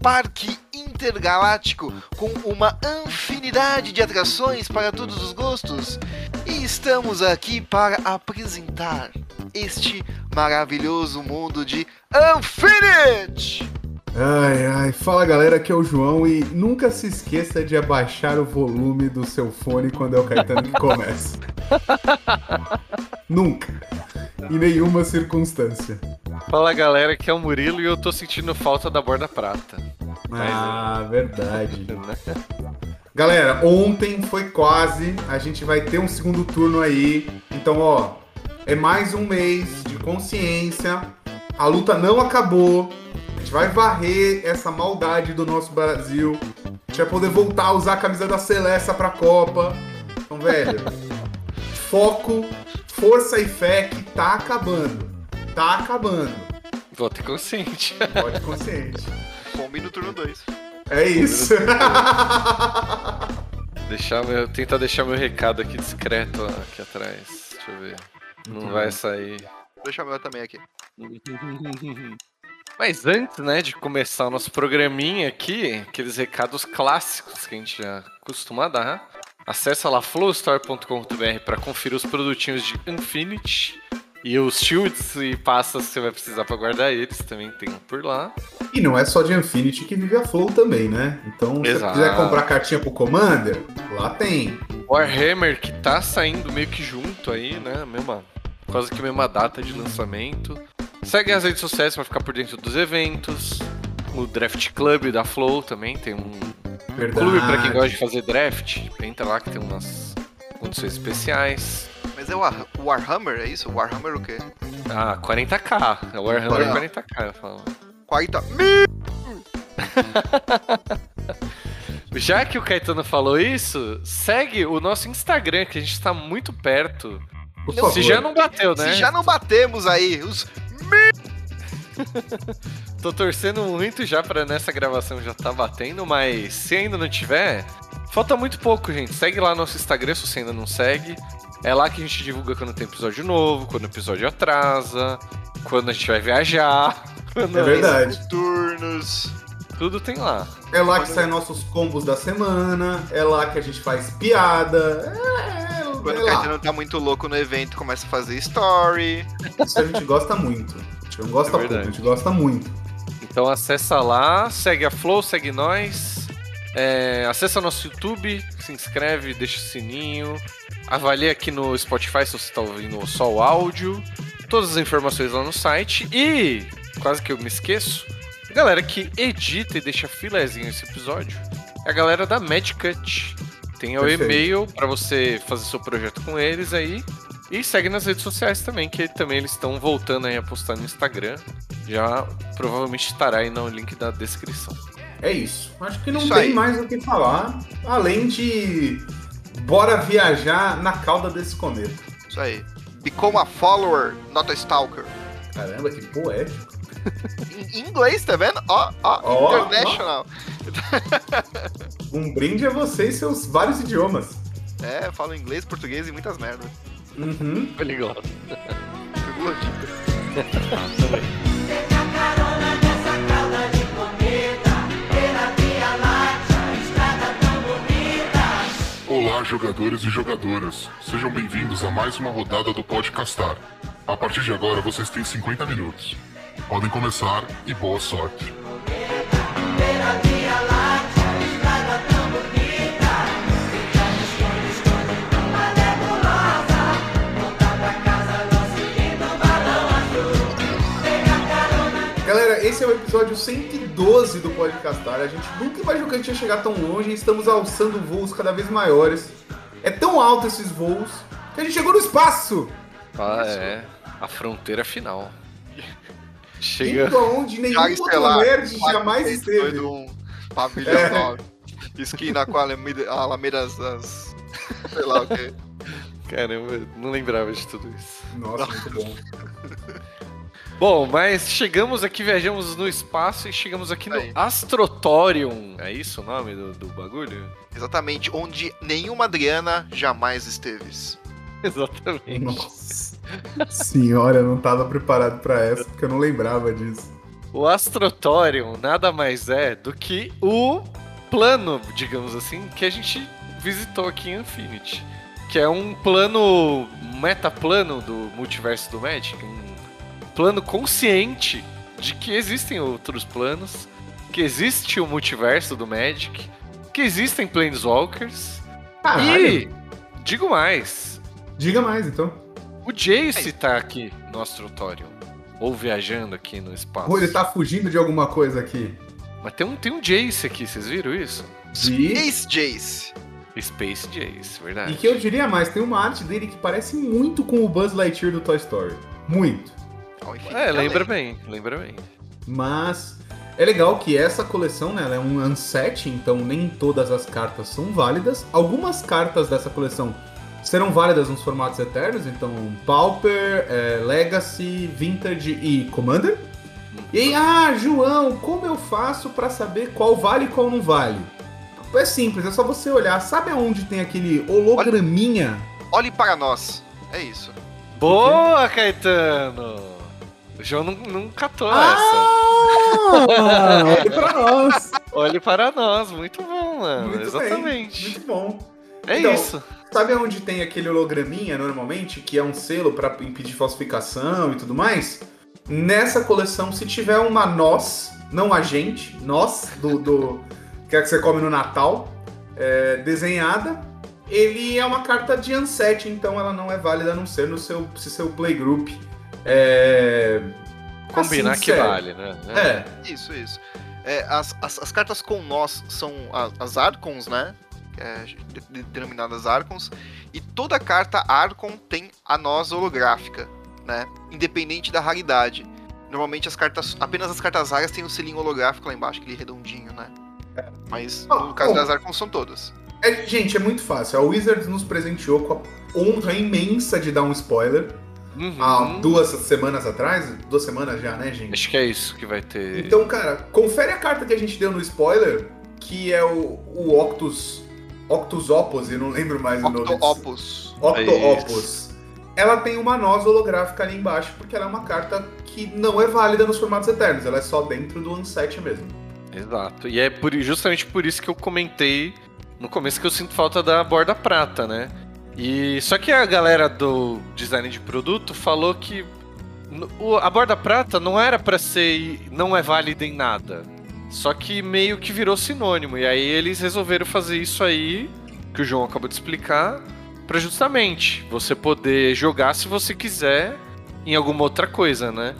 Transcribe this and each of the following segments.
parque intergaláctico com uma infinidade de atrações para todos os gostos. E estamos aqui para apresentar este maravilhoso mundo de Infinite! Ai, ai, fala galera, aqui é o João e nunca se esqueça de abaixar o volume do seu fone quando é o Caetano que começa. nunca. Em nenhuma circunstância. Fala galera, aqui é o Murilo e eu tô sentindo falta da borda prata. Ah, verdade. Galera, ontem foi quase, a gente vai ter um segundo turno aí. Então, ó, é mais um mês de consciência. A luta não acabou. A gente vai varrer essa maldade do nosso Brasil. A gente vai poder voltar a usar a camisa da Celeste pra Copa. Então, velho, foco, força e fé que tá acabando. Tá acabando. Vote consciente. Pode consciente. Fome no turno 2. É isso. Deixar meu, tentar deixar meu recado aqui discreto ó, aqui atrás. Deixa eu ver. Não Muito vai sair. Deixa o meu também aqui. Mas antes, né, de começar o nosso programinha aqui, aqueles recados clássicos que a gente já costuma dar, acessa lá flowstore.com.br para conferir os produtinhos de Infinity e os shields e pastas que você vai precisar para guardar eles, também tem por lá. E não é só de Infinity que vive a Flow também, né? Então, se você quiser comprar cartinha pro Commander, lá tem. Warhammer que tá saindo meio que junto aí, né? Mesma, quase que mesma data de lançamento. Segue as redes sociais pra ficar por dentro dos eventos. O Draft Club da Flow também tem um Verdade. clube pra quem gosta de fazer draft. Entra lá que tem umas condições especiais. Mas é o War- Warhammer, é isso? O Warhammer o quê? Ah, 40k. É o Warhammer Olha. 40k, eu falo. 40 Já que o Caetano falou isso, segue o nosso Instagram, que a gente tá muito perto. Por Se favor. Se já não bateu, né? Se já não batemos aí, os Tô torcendo muito já pra nessa gravação já tá batendo, mas se ainda não tiver, falta muito pouco, gente. Segue lá nosso Instagram se você ainda não segue. É lá que a gente divulga quando tem episódio novo, quando o episódio atrasa, quando a gente vai viajar. quando- É verdade. turnos. Tudo tem lá. É lá que saem nossos combos da semana, é lá que a gente faz piada. É, Quando é o. Caetano tá muito louco no evento, começa a fazer story. Isso a gente gosta muito. Não gosta É pouco, a gente gosta muito. Então acessa lá, segue a Flow, segue nós. É, acessa nosso YouTube, se inscreve, deixa o sininho. Avalie aqui no Spotify se você está ouvindo só o áudio. Todas as informações lá no site. E, quase que eu me esqueço, a galera que edita e deixa filezinho esse episódio é a galera da Medcut. Tem o e-mail para você fazer seu projeto com eles aí. E segue nas redes sociais também, que também eles estão voltando aí a postar no Instagram. Já provavelmente estará aí no link da descrição. É isso. Acho que não Isso tem aí. mais o que falar, além de bora viajar na cauda desse cometa. Isso aí. Become a follower, not a stalker. Caramba, que poético. Em inglês, tá vendo? Ó, ó, Ó, international. Um brinde a você e seus vários idiomas. É, eu falo inglês, português e muitas merdas. Uhum. Tô ligado. Olá, jogadores e jogadoras. Sejam bem-vindos a mais uma rodada do Podcastar. A partir de agora, vocês têm 50 minutos. Podem começar e boa sorte. Esse é o episódio 112 do Podcastar. A gente nunca imaginou que a gente ia chegar tão longe e estamos alçando voos cada vez maiores. É tão alto esses voos que a gente chegou no espaço! Ah, é. A fronteira final. Chega. Indo aonde nenhum outro nerd jamais esteve. Um pavilhão É. nove. Esquina com a Alameda, a Alameda das... Sei lá o quê. Caramba, eu não lembrava de tudo isso. Nossa, muito bom. Bom, mas chegamos aqui, viajamos no espaço e chegamos aqui no Aí. Astrotorium. É isso o nome do, do bagulho? Exatamente, onde nenhuma Adriana jamais esteves. Exatamente. Nossa senhora, eu não tava preparado pra essa, porque eu não lembrava disso. O Astrotorium nada mais é do que o plano, digamos assim, que a gente visitou aqui em Infinity. Que é um plano, metaplano do multiverso do Magic. Um plano consciente de que existem outros planos, que existe o multiverso do Magic, que existem Planeswalkers. Caralho. E, digo mais, Diga mais, então. o Jace tá aqui no Astrotorium. Ou viajando aqui no espaço. Ou ele tá fugindo de alguma coisa aqui. Mas tem um, tem um Jace aqui, vocês viram isso? Space Jace. Space Jace, verdade. E que eu diria mais, tem uma arte dele que parece muito com o Buzz Lightyear do Toy Story. Muito. É, lembra bem, lembra bem. Mas é legal que essa coleção, né, ela é um unset, então nem todas as cartas são válidas. Algumas cartas dessa coleção serão válidas nos formatos eternos, então Pauper, é, Legacy, Vintage e Commander. E aí, ah, João, como eu faço pra saber qual vale e qual não vale? É simples, é só você olhar. Sabe aonde tem aquele holograminha? Olhe para nós. É isso. Boa, Caetano! O João não, não catou Ah! essa. Olha pra nós! Olhe para nós, muito bom, mano. Muito bem, Exatamente. muito bom. É Então, isso. Sabe onde tem aquele holograminha normalmente, que é um selo pra impedir falsificação e tudo mais? Nessa coleção, se tiver uma noz, não a gente, noz, do, do que é que você come no Natal, é, desenhada, ele é uma carta de unset, então ela não é válida a não ser no seu, se seu playgroup. É, Combinar assim que serve. vale, né? É, Isso, isso. É, as, as, as cartas com nós são a- as Archons, né? É de- de- denominadas Archons. E toda carta Archon tem a nós holográfica, né? Independente da raridade. Normalmente as cartas. Apenas as cartas raras têm o selinho holográfico lá embaixo, aquele redondinho, né? Mas no Ah, caso bom. das Archons são todas. É, gente, é muito fácil. A Wizards nos presenteou com a honra imensa de dar um spoiler. Uhum. há duas semanas atrás, duas semanas já, né, gente? Acho que é isso que vai ter. Então, cara, confere a carta que a gente deu no spoiler, que é o, o Octus. Octus Opus, eu não lembro mais o nome. Octo disso. Opus. Octo É Opus. Ela tem uma noz holográfica ali embaixo, porque ela é uma carta que não é válida nos formatos eternos, ela é só dentro do Unset mesmo. Exato. E é por- justamente por isso que eu comentei no começo que eu sinto falta da borda prata, né? E só que a galera do design de produto falou que a borda prata não era pra ser não é válida em nada. Só que meio que virou sinônimo e aí eles resolveram fazer isso aí que o João acabou de explicar pra justamente você poder jogar se você quiser em alguma outra coisa, né?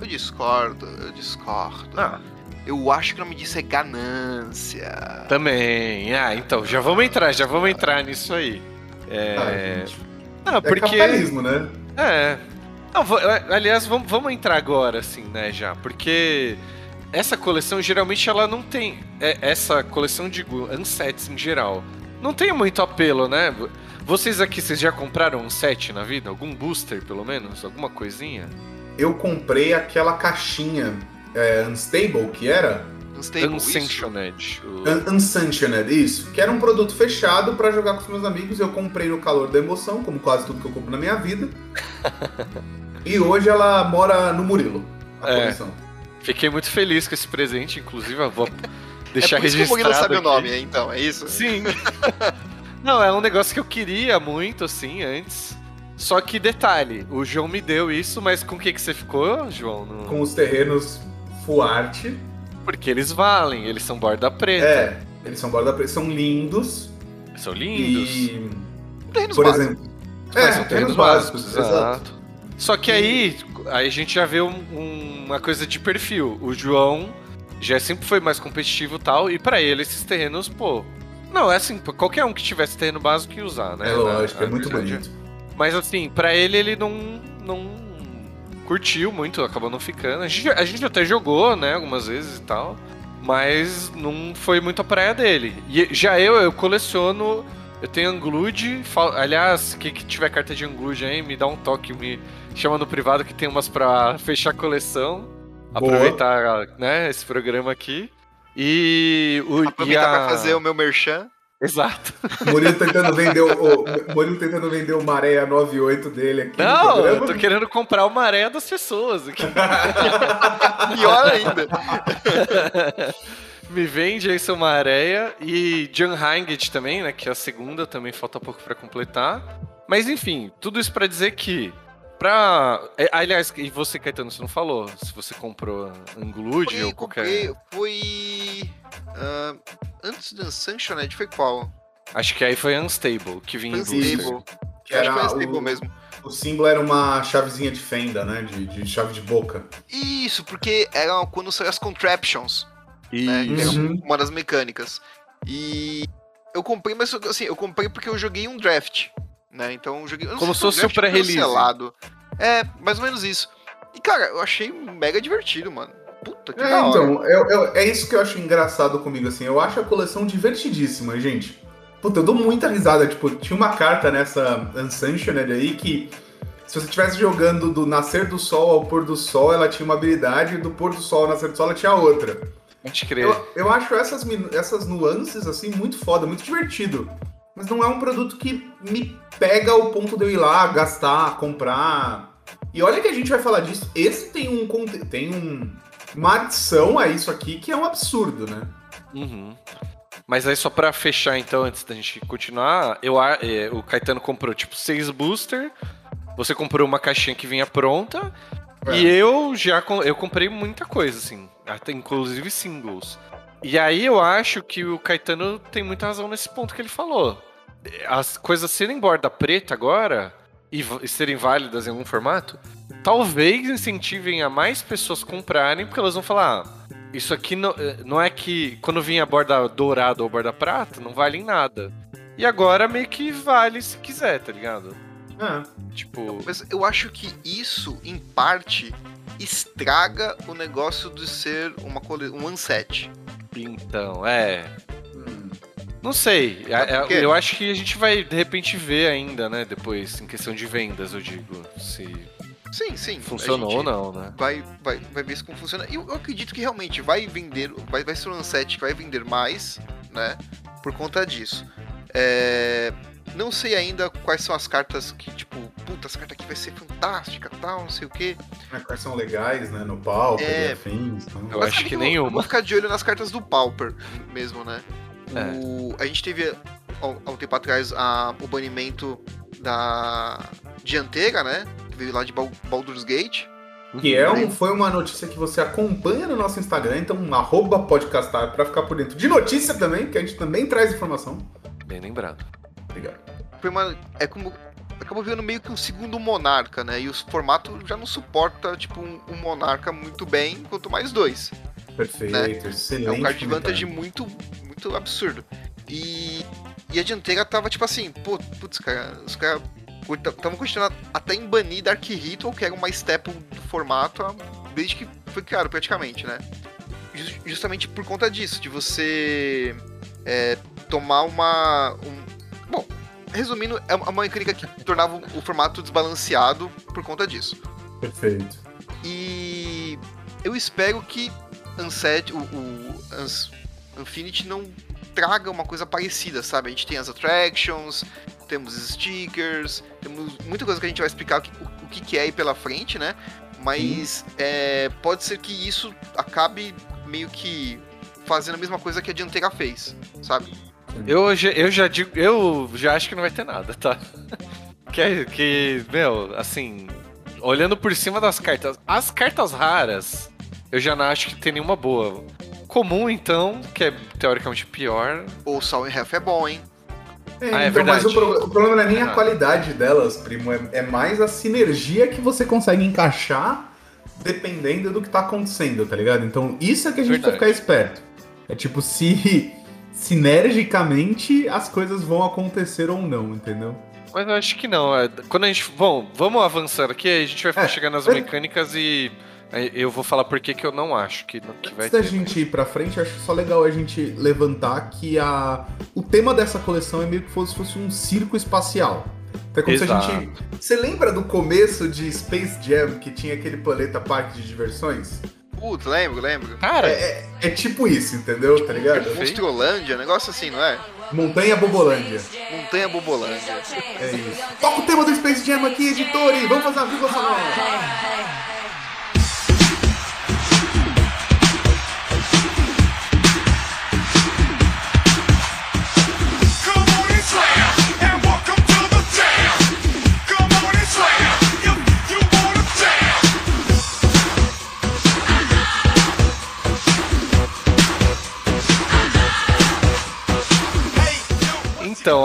Eu discordo, eu discordo. Ah, Eu acho que o nome disso é ganância. Também. Ah, então, já vamos entrar, já vamos entrar nisso aí. É. Ah, é porque. capitalismo, né? É. Não, é, aliás, vamos, vamos entrar agora, assim, né, já. Porque essa coleção geralmente ela não tem. é, essa coleção de unsets em geral. Não tem muito apelo, né? Vocês aqui, vocês já compraram um set na vida? Algum booster, pelo menos? Alguma coisinha? Eu comprei aquela caixinha é, Unstable, que era? Unstable. Unsanctioned. o- Un- Unsanctioned, isso. Que era um produto fechado pra jogar com os meus amigos. Eu comprei no calor da emoção, como quase tudo que eu compro na minha vida. e hoje ela mora no Murilo, a É. coleção. Fiquei muito feliz com esse presente, inclusive, eu vou deixar é por isso que o registrado. Murilo sabe o aqui. nome, então, é isso? Sim. Não, é um negócio que eu queria muito, assim, antes. Só que detalhe, o João me deu isso, mas com o que, que você ficou, João? No- Com os terrenos full art. Porque eles valem, eles são borda preta. É, eles são borda preta, são lindos. São lindos. E, Terrenos por básicos. exemplo... Mas É, são terrenos básicos, exato. exato. Só que aí, aí a gente já vê um- um- uma coisa de perfil. O João já sempre foi mais competitivo e tal, e pra ele esses terrenos, pô. Não, é assim, qualquer um que tivesse terreno básico ia usar, né? É lógico, Na- é muito verdade, bonito. Mas assim, pra ele ele não, não curtiu muito, acabou não ficando. A gente, a gente até jogou, né, algumas vezes e tal, mas não foi muito a praia dele. E já eu, eu coleciono, eu tenho Anglude, fal- aliás, quem que tiver carta de Anglude aí, me dá um toque, me chama no privado que tem umas pra fechar a coleção. Boa. Aproveitar, né, esse programa aqui. E o e Aproveitar a... pra fazer o meu merchan. Exato. Murilo tentando vender o, o Murilo tentando vender o Maré 98 dele aqui. Não, eu tô querendo comprar o Maré das pessoas aqui. Pior ainda. Me vende aí seu Maréia e John Heinget também, né? Que é a segunda, também falta pouco para completar. Mas enfim, tudo isso para dizer que pra. É, aliás, e você, Caetano, você não falou se você comprou Anglude ou qualquer. Comprei, foi. Uh, antes do Unsanctioned, foi qual? Acho que aí foi Unstable, que vinha em Unstable. Que Acho que foi Unstable o... mesmo. O símbolo era uma chavezinha de fenda, né? De, de chave de boca. Isso, porque era quando saiu as contraptions. Né? Era uhum. uma das mecânicas. E eu comprei, mas assim, eu comprei porque eu joguei um draft. Né? Então eu joguei. Eu Como se fosse o pré-release. É, mais ou menos isso. E, cara, eu achei mega divertido, mano. Puta que é, então, eu, eu, é isso que eu acho engraçado comigo, assim. Eu acho a coleção divertidíssima, gente. Puta, eu dou muita risada. Tipo, tinha uma carta nessa Unsanctioned aí que se você estivesse jogando do nascer do sol ao pôr do sol, ela tinha uma habilidade, e do pôr do sol ao nascer do sol, ela tinha outra. Pode crer. Eu, eu acho essas, essas nuances, assim, muito foda, muito divertido. Mas não é um produto que me pega ao ponto de eu ir lá, gastar, comprar. E olha que a gente vai falar disso. Esse tem um tem um, uma adição a isso aqui que é um absurdo, né? Uhum. Mas aí só para fechar então, antes da gente continuar, eu, é, o Caetano comprou tipo seis booster, você comprou uma caixinha que vinha pronta, é. e eu já eu comprei muita coisa, assim, até inclusive singles. E aí eu acho que o Caetano tem muita razão nesse ponto que ele falou. As coisas serem borda preta agora e, e serem válidas em algum formato, talvez incentivem a mais pessoas comprarem, porque elas vão falar: ah, isso aqui não, eh, não é que quando vinha a borda dourada ou borda prata, não vale em nada. E agora meio que vale se quiser, tá ligado? É. Tipo. Mas eu acho que isso, em parte, estraga o negócio de ser uma um one-set. Então, é. Hum. Não sei. É, é eu acho que a gente vai de repente ver ainda, né? Depois, em questão de vendas, eu digo. Se Sim, sim. Funcionou ou não, né? Vai, vai, vai ver se como funciona. E eu, eu, acredito que realmente vai vender, vai, vai ser um set que vai vender mais, né? Por conta disso. É, não sei ainda quais são as cartas que, tipo, puta, essa carta aqui vai ser fantástica, tal, não sei o quê. É, quais são legais, né? No Pauper é... e afins. Então... Eu acho que, que nenhuma. Vou ficar de olho nas cartas do Pauper mesmo, né? É. O... A gente teve há um tempo atrás a... o banimento da dianteira, né? Que veio lá de Baldur's Gate. Que é um, foi uma notícia que você acompanha no nosso Instagram, então arroba podcastar para ficar por dentro de notícia também, que a gente também traz informação. Bem lembrado. Obrigado. Foi uma. É como acabou vendo meio que um segundo monarca, né? E o formato já não suporta, tipo, um, um monarca muito bem, quanto mais dois. Perfeito, né? excelente. É um card advantage muito, muito absurdo. E, e a dianteira tava, tipo assim, pô, putz, cara, os caras estavam continuando até em banir Dark Ritual, que era uma staple do formato, desde que foi criado, praticamente, né? Justamente por conta disso, de você é, tomar uma. Um, resumindo, é uma mecânica que tornava o formato desbalanceado por conta disso. Perfeito. E eu espero que Unset, o, o Uns, Infinity não traga uma coisa parecida, sabe? A gente tem as attractions, temos stickers, temos muita coisa que a gente vai explicar o que, o, o que é aí pela frente, né? Mas é, pode ser que isso acabe meio que fazendo a mesma coisa que a dianteira fez, sabe? Eu, eu já digo, eu já acho que não vai ter nada, tá? que, que, meu, assim, olhando por cima das cartas, as cartas raras, eu já não acho que tem nenhuma boa. Comum, então, que é teoricamente pior. O Sol em Half é bom, hein? É, ah, é então, verdade. Mas o, pro, o, problema não é nem a qualidade delas, primo, é, é, mais a sinergia que você consegue encaixar dependendo do que tá acontecendo, tá ligado? Então, isso é que a gente verdade. precisa ficar esperto. É tipo, se sinergicamente as coisas vão acontecer ou não, entendeu? Mas eu acho que não. É, quando a gente. Bom, vamos avançar aqui, a gente vai é, chegar nas mecânicas e eu vou falar por que eu não acho que, que vai Antes da gente ir pra frente, acho só legal a gente levantar que a, o tema dessa coleção é meio que fosse, fosse um circo espacial. Então é como Exato. se a gente. Você lembra do começo de Space Jam, que tinha aquele planeta parque de diversões? Putz, lembro, lembro. Cara, é, é, é tipo isso, entendeu? Tipo, tá ligado? Monstrolândia, negócio assim, não é? Montanha Bobolândia. Montanha Bobolândia. É isso. Toca o tema do Space Jam aqui, editores. Vamos fazer uma vírgula sonora.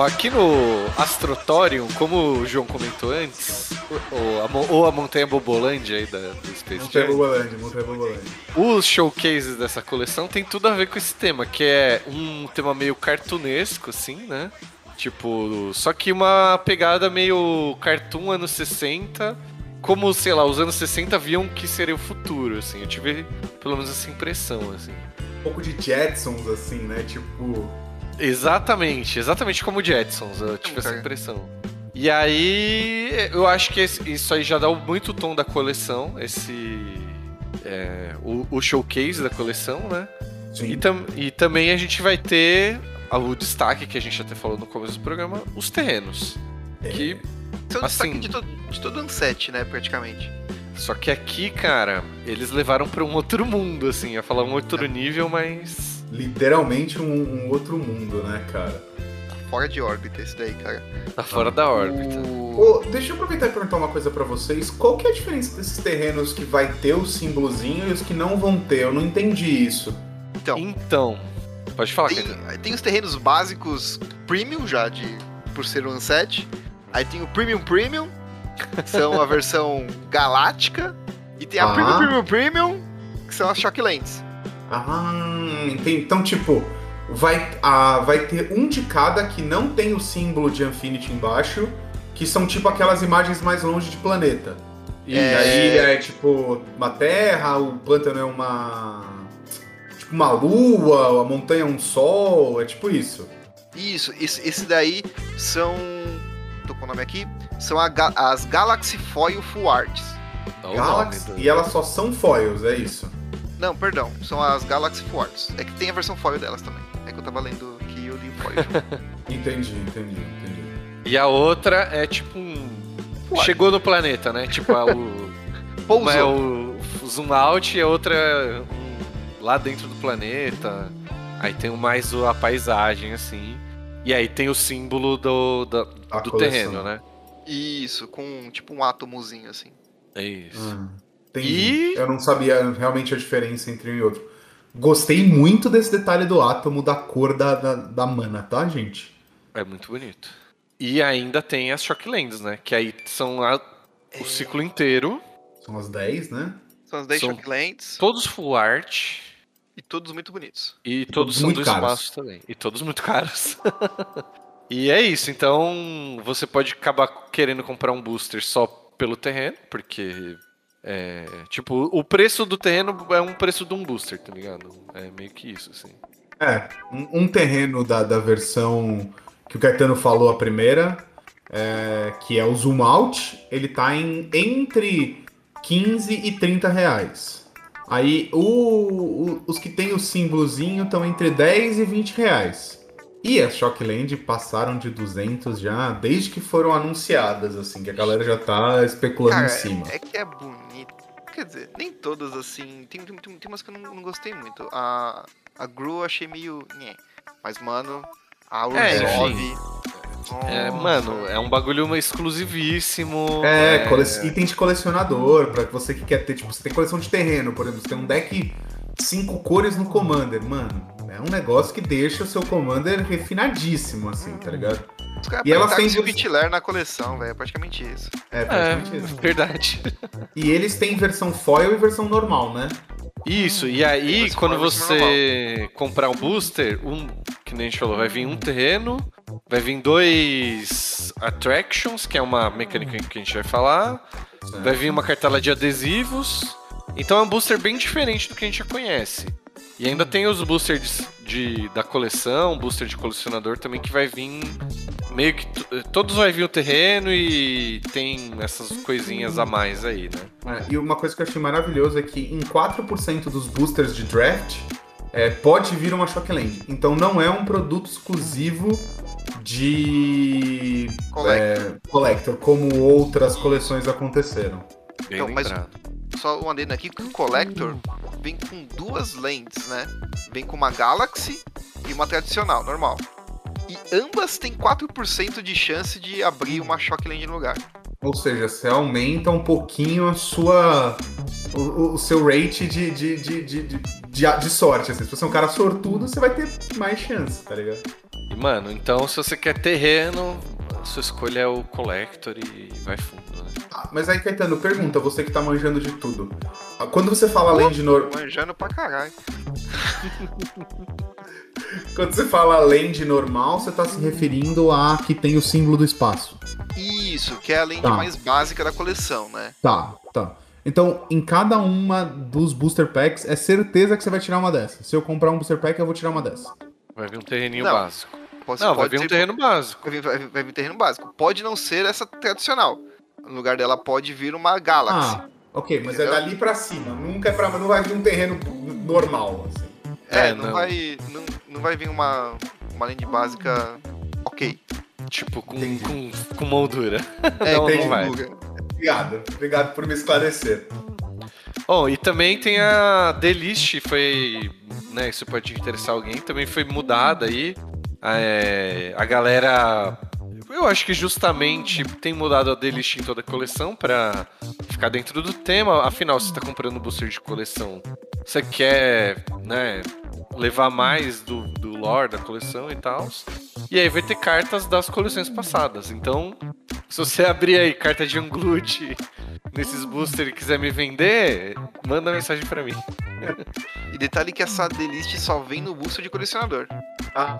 Aqui no Astrotorium, como o João comentou antes, ou a, ou a Montanha Bobolândia aí da, do Space Montanha Jam, Bobolândia, Montanha Bobolândia. os showcases dessa coleção tem tudo a ver com esse tema, que é um tema meio cartunesco, assim, né? Tipo, só que uma pegada meio cartoon anos 60, como, sei lá, os anos 60 viam que seria o futuro, assim. Eu tive pelo menos essa impressão, assim. Um pouco de Jetsons, assim, né? Tipo. Exatamente, exatamente como o Jetsons, eu tive essa impressão. E aí, eu acho que esse- isso aí já dá muito tom da coleção, esse. é, o, o showcase da coleção, né? Sim. E, tam- e também a gente vai ter o destaque que a gente até falou no começo do programa, os terrenos. Que, é o Assim- destaque de, to de todo Unset, né, praticamente. só que aqui, cara, eles levaram pra um outro mundo, assim, ia falar um outro nível, mas. Literalmente um, um outro mundo, né, cara? Fora de órbita esse daí, cara. Tá fora da órbita. O... Ô, deixa eu aproveitar e perguntar uma coisa pra vocês. Qual que é a diferença desses terrenos que vai ter o símbolozinho e os que não vão ter? Eu não entendi isso. Então, Então, pode falar, tem, Caetano. tem os terrenos básicos premium já, de, por ser um Unset. Aí tem o Premium Premium, que são a versão galáctica. E tem a Ah. Premium Premium Premium, que são as Shocklands. Ah, entendi. Então, tipo, vai, ah, vai ter um de cada que não tem o símbolo de Infinity embaixo, que são tipo aquelas imagens mais longe de planeta. E É. a ilha é tipo uma terra, o pântano é uma. Tipo uma lua, a montanha é um sol, é tipo isso. Isso, esse, esse daí são. Tô com o nome aqui. São a as Galaxy Foil Full Arts. Galaxy, do- e elas só são foils, é isso. Não, perdão, são as Galaxy Full Arts. É que tem a versão foil delas também. É que eu tava lendo que eu li o foil. Entendi, entendi, entendi. E a outra é tipo um. Uai. Chegou no planeta, né? Tipo, a, o. Pousou. uma é o zoom out e a outra é um, lá dentro do planeta. Aí tem o mais a paisagem, assim. E aí tem o símbolo do, do coleção. terreno, né? Isso, com tipo um átomozinho assim. É isso. Ah, entendi. E- Eu não sabia realmente a diferença entre um e outro. Gostei muito desse detalhe do átomo, da cor da, da, da mana, tá, gente? É muito bonito. E ainda tem as Shocklands, né? Que aí são a- o ciclo inteiro. São as 10, né? São as 10 São- Shocklands Todos full art. e todos muito bonitos. E Todos todos são muito do caros. espaço também. E todos muito caros. e é isso. Então você pode acabar querendo comprar um booster só pelo terreno, porque. É, tipo, o preço do terreno é um preço de um booster, tá ligado? É meio que isso, assim. É, um, um terreno da, da versão que o Caetano falou a primeira, é, que é o zoom out, ele tá em entre 15 e 30 reais. Aí o, o- os que tem o símbolozinho estão entre 10 e 20 reais. E as Shockland passaram de 200 já, desde que foram anunciadas, assim, que a galera já tá especulando Cara, em cima. é, é que é bonito. Quer dizer, nem todas assim. Tem, tem, tem, umas que eu não, não gostei muito. A, a Gru eu achei meio. nhé. Mas, mano, a É, Urzov. É, mano, é um bagulho exclusivíssimo. É, cole- item de colecionador, pra você que quer ter, tipo, você tem coleção de terreno, por exemplo, você tem um deck cinco cores no Commander, mano. É um negócio que deixa o seu Commander refinadíssimo, assim, tá ligado? Os caras E elas têm esse duas- Hitler na coleção, velho. É praticamente isso. É, É, praticamente isso. verdade. E eles têm versão foil e versão normal, né? Isso, e aí Mas quando você comprar um booster, um, que nem a gente falou, vai vir um terreno, vai vir dois attractions, que é uma mecânica que a gente vai falar, vai vir uma cartela de adesivos. Então é um booster bem diferente do que a gente já conhece. E ainda tem os boosters de, da coleção, booster de colecionador também que vai vir meio que t- todos vai vir o terreno e tem essas coisinhas a mais aí, né? É, e uma coisa que eu achei maravilhoso é que em 4% dos boosters de draft, é, pode vir uma Shockland. Então não é um produto exclusivo de Collector. é, Collector, como outras coleções aconteceram. Bem Então, mas-. Só um adendo aqui que o Collector vem com duas lentes, né? Vem com uma Galaxy e uma tradicional, normal. E ambas têm 4% de chance de abrir uma Shockland no lugar. Ou seja, você aumenta um pouquinho a sua. o, o- o seu rate de, de, de, de, de, de- de sorte. Assim. Se você é um cara sortudo, você vai ter mais chance, tá ligado? E, mano, então se você quer terreno, a sua escolha é o Collector e vai fundo, né? Ah, mas aí, Caetano, pergunta, você que tá manjando de tudo. Ah, Quando você fala land normal. Manjando pra caralho. Quando você fala land normal, você tá se referindo a que tem o símbolo do espaço. Isso, que é a lente Tá. mais básica da coleção, né? Tá, tá. Então, em cada uma dos booster packs, é certeza que você vai tirar uma dessas. Se eu comprar um booster pack, eu vou tirar uma dessas. Vai vir um terreninho Não. básico. Pode, Não, vai vir um terreno básico. Vai vir, vai vir- vai vir terreno básico. Pode não ser essa tradicional. No lugar dela pode vir uma Galaxy. Ah, ok, mas é Entendeu? dali pra cima. Nunca é pra. Não vai vir um terreno normal, assim. é, é, não, não. vai. Não, não vai vir uma, uma lente básica. Ok. Tipo, com, Entendi. com, com moldura. É, Não, entendi, não vai. Obrigado. Obrigado por me esclarecer. Bom, e também tem a Delist, foi. Né, isso pode interessar alguém, também foi mudada aí. É, a galera. Eu acho que justamente tem mudado a Delist em toda a coleção pra ficar dentro do tema. Afinal, você tá comprando um booster de coleção. Você quer, né, levar mais do, do lore da coleção e tal. E aí vai ter cartas das coleções passadas. Então, se você abrir aí carta de Unglut nesses boosters e quiser me vender, manda mensagem pra mim. E detalhe que essa delist só vem no booster de colecionador. Ah,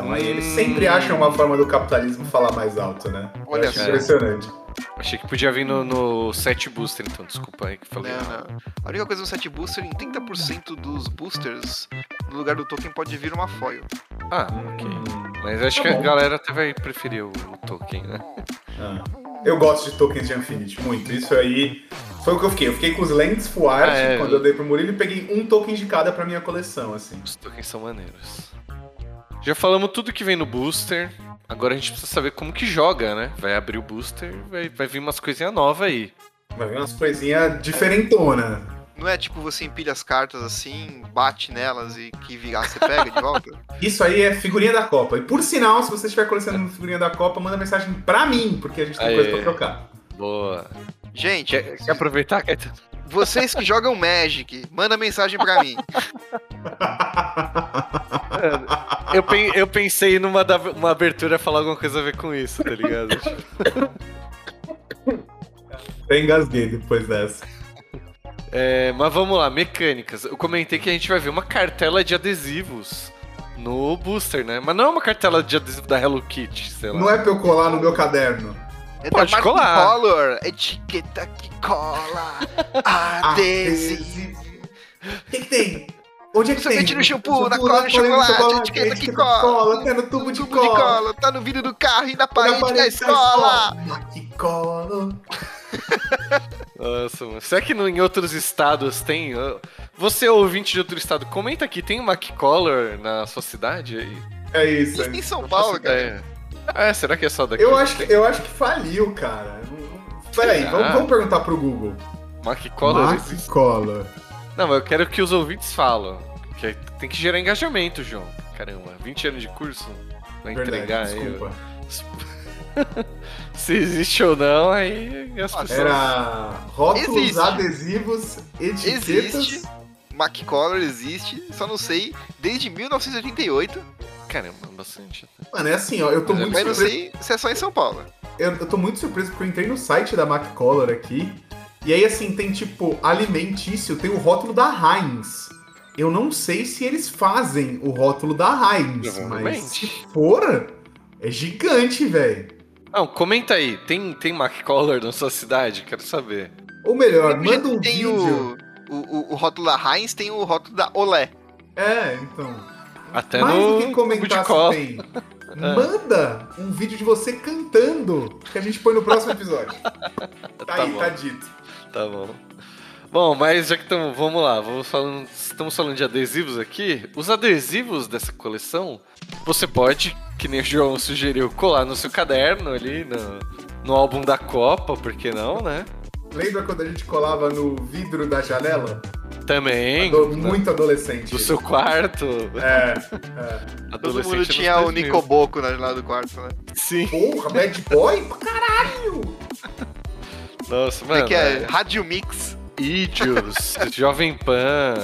então aí eles sempre acham uma forma do capitalismo falar mais alto, né? Olha só. impressionante. Achei que podia vir no, no set booster, então, desculpa aí que falei. Não, não. A única coisa no set booster, em 30% dos boosters, no lugar do token pode vir uma foil. Ah, ok. Hum, Mas acho Tá que a bom. galera até vai preferir o, o token, né? ah. Eu gosto de tokens de Infinity, muito. Isso aí foi o que eu fiquei. Eu fiquei com os lentes full art Ah, é. quando eu dei pro Murilo e peguei um token de cada pra minha coleção, assim. Os tokens são maneiros. Já falamos tudo que vem no booster. Agora a gente precisa saber como que joga, né? Vai abrir o booster, vai, vai vir umas coisinhas novas aí. Vai vir umas coisinhas diferentonas. Não é tipo você empilha as cartas assim, bate nelas e que virar você pega de volta? Isso aí é figurinha da Copa. E por sinal, se você estiver colecionando figurinha da Copa, manda mensagem pra mim, porque a gente tem Aê. coisa pra trocar. Boa. Gente, Quer, quer aproveitar, Caetano? vocês que jogam Magic, manda mensagem pra mim. Eu, pen- eu pensei numa da- uma abertura falar alguma coisa a ver com isso, tá ligado? Até engasguei depois dessa. É, mas vamos lá, mecânicas. Eu comentei que a gente vai ver uma cartela de adesivos no booster, né? Mas não é uma cartela de adesivo da Hello Kitty, sei lá. Não é pra eu colar no meu caderno. É Pode da colar. Color, etiqueta que cola, adesivo. O que, que tem? Onde é que Sorvete tem? no shampoo, na cola, no chocolate, etiqueta que cola. Até no tubo de Tubo de cola. cola, tá no vidro do carro e na parede, da parede escola. Que cola. Nossa, mano. Será que em outros estados tem? Você, ouvinte de outro estado, comenta aqui, tem uma Color na sua cidade aí? É isso. Isso em São Paulo, cara. É, será que é só daqui? Eu acho, que, eu acho que faliu, cara. Peraí, vamos, vamos perguntar pro Google. Mac Color Mac existe? Color. Não, mas eu quero que os ouvintes falam. Que tem que gerar engajamento, João. Caramba, 20 anos de curso? Vai entregar Verdade, aí. desculpa. Se existe ou não, aí as pessoas. Era rótulos, Existe. adesivos, etiquetas. Existe. Mac Color existe, só não sei, desde 1988, Caramba, bastante. Mano, é assim, ó, eu tô Mas muito mas não surpreso. sei se é só em São Paulo. Eu, eu tô muito surpreso porque eu entrei no site da Mac Color aqui. E aí, assim, tem tipo alimentício, tem o rótulo da Heinz. Eu não sei se eles fazem o rótulo da Heinz, mas se for, é gigante, velho. Não, comenta aí. Tem, tem Mac Color na sua cidade? Quero saber. Ou melhor, manda um tem vídeo. o, o, o rótulo da Heinz, tem o rótulo da Olé. É, então. Até Mais no do que comentar se tem. Manda um vídeo de você cantando, que a gente põe no próximo episódio. Tá, Tá aí, bom. tá dito. Tá bom. Bom, mas já que estamos. Vamos lá, vamos falando, estamos falando de adesivos aqui. Os adesivos dessa coleção, você pode, que nem o João sugeriu, colar no seu caderno ali, no, no álbum da Copa, por que não, né? Lembra quando a gente colava no vidro da janela? Também. Ado- muito adolescente. Do seu quarto. É, é. Todo Adolescente mundo nos tinha o 2000. Nicoboco na janela do quarto, né? Sim. Porra, bad boy? Caralho! Nossa, Como é mano. que é? Rádio Mix. Ídios, Jovem Pan.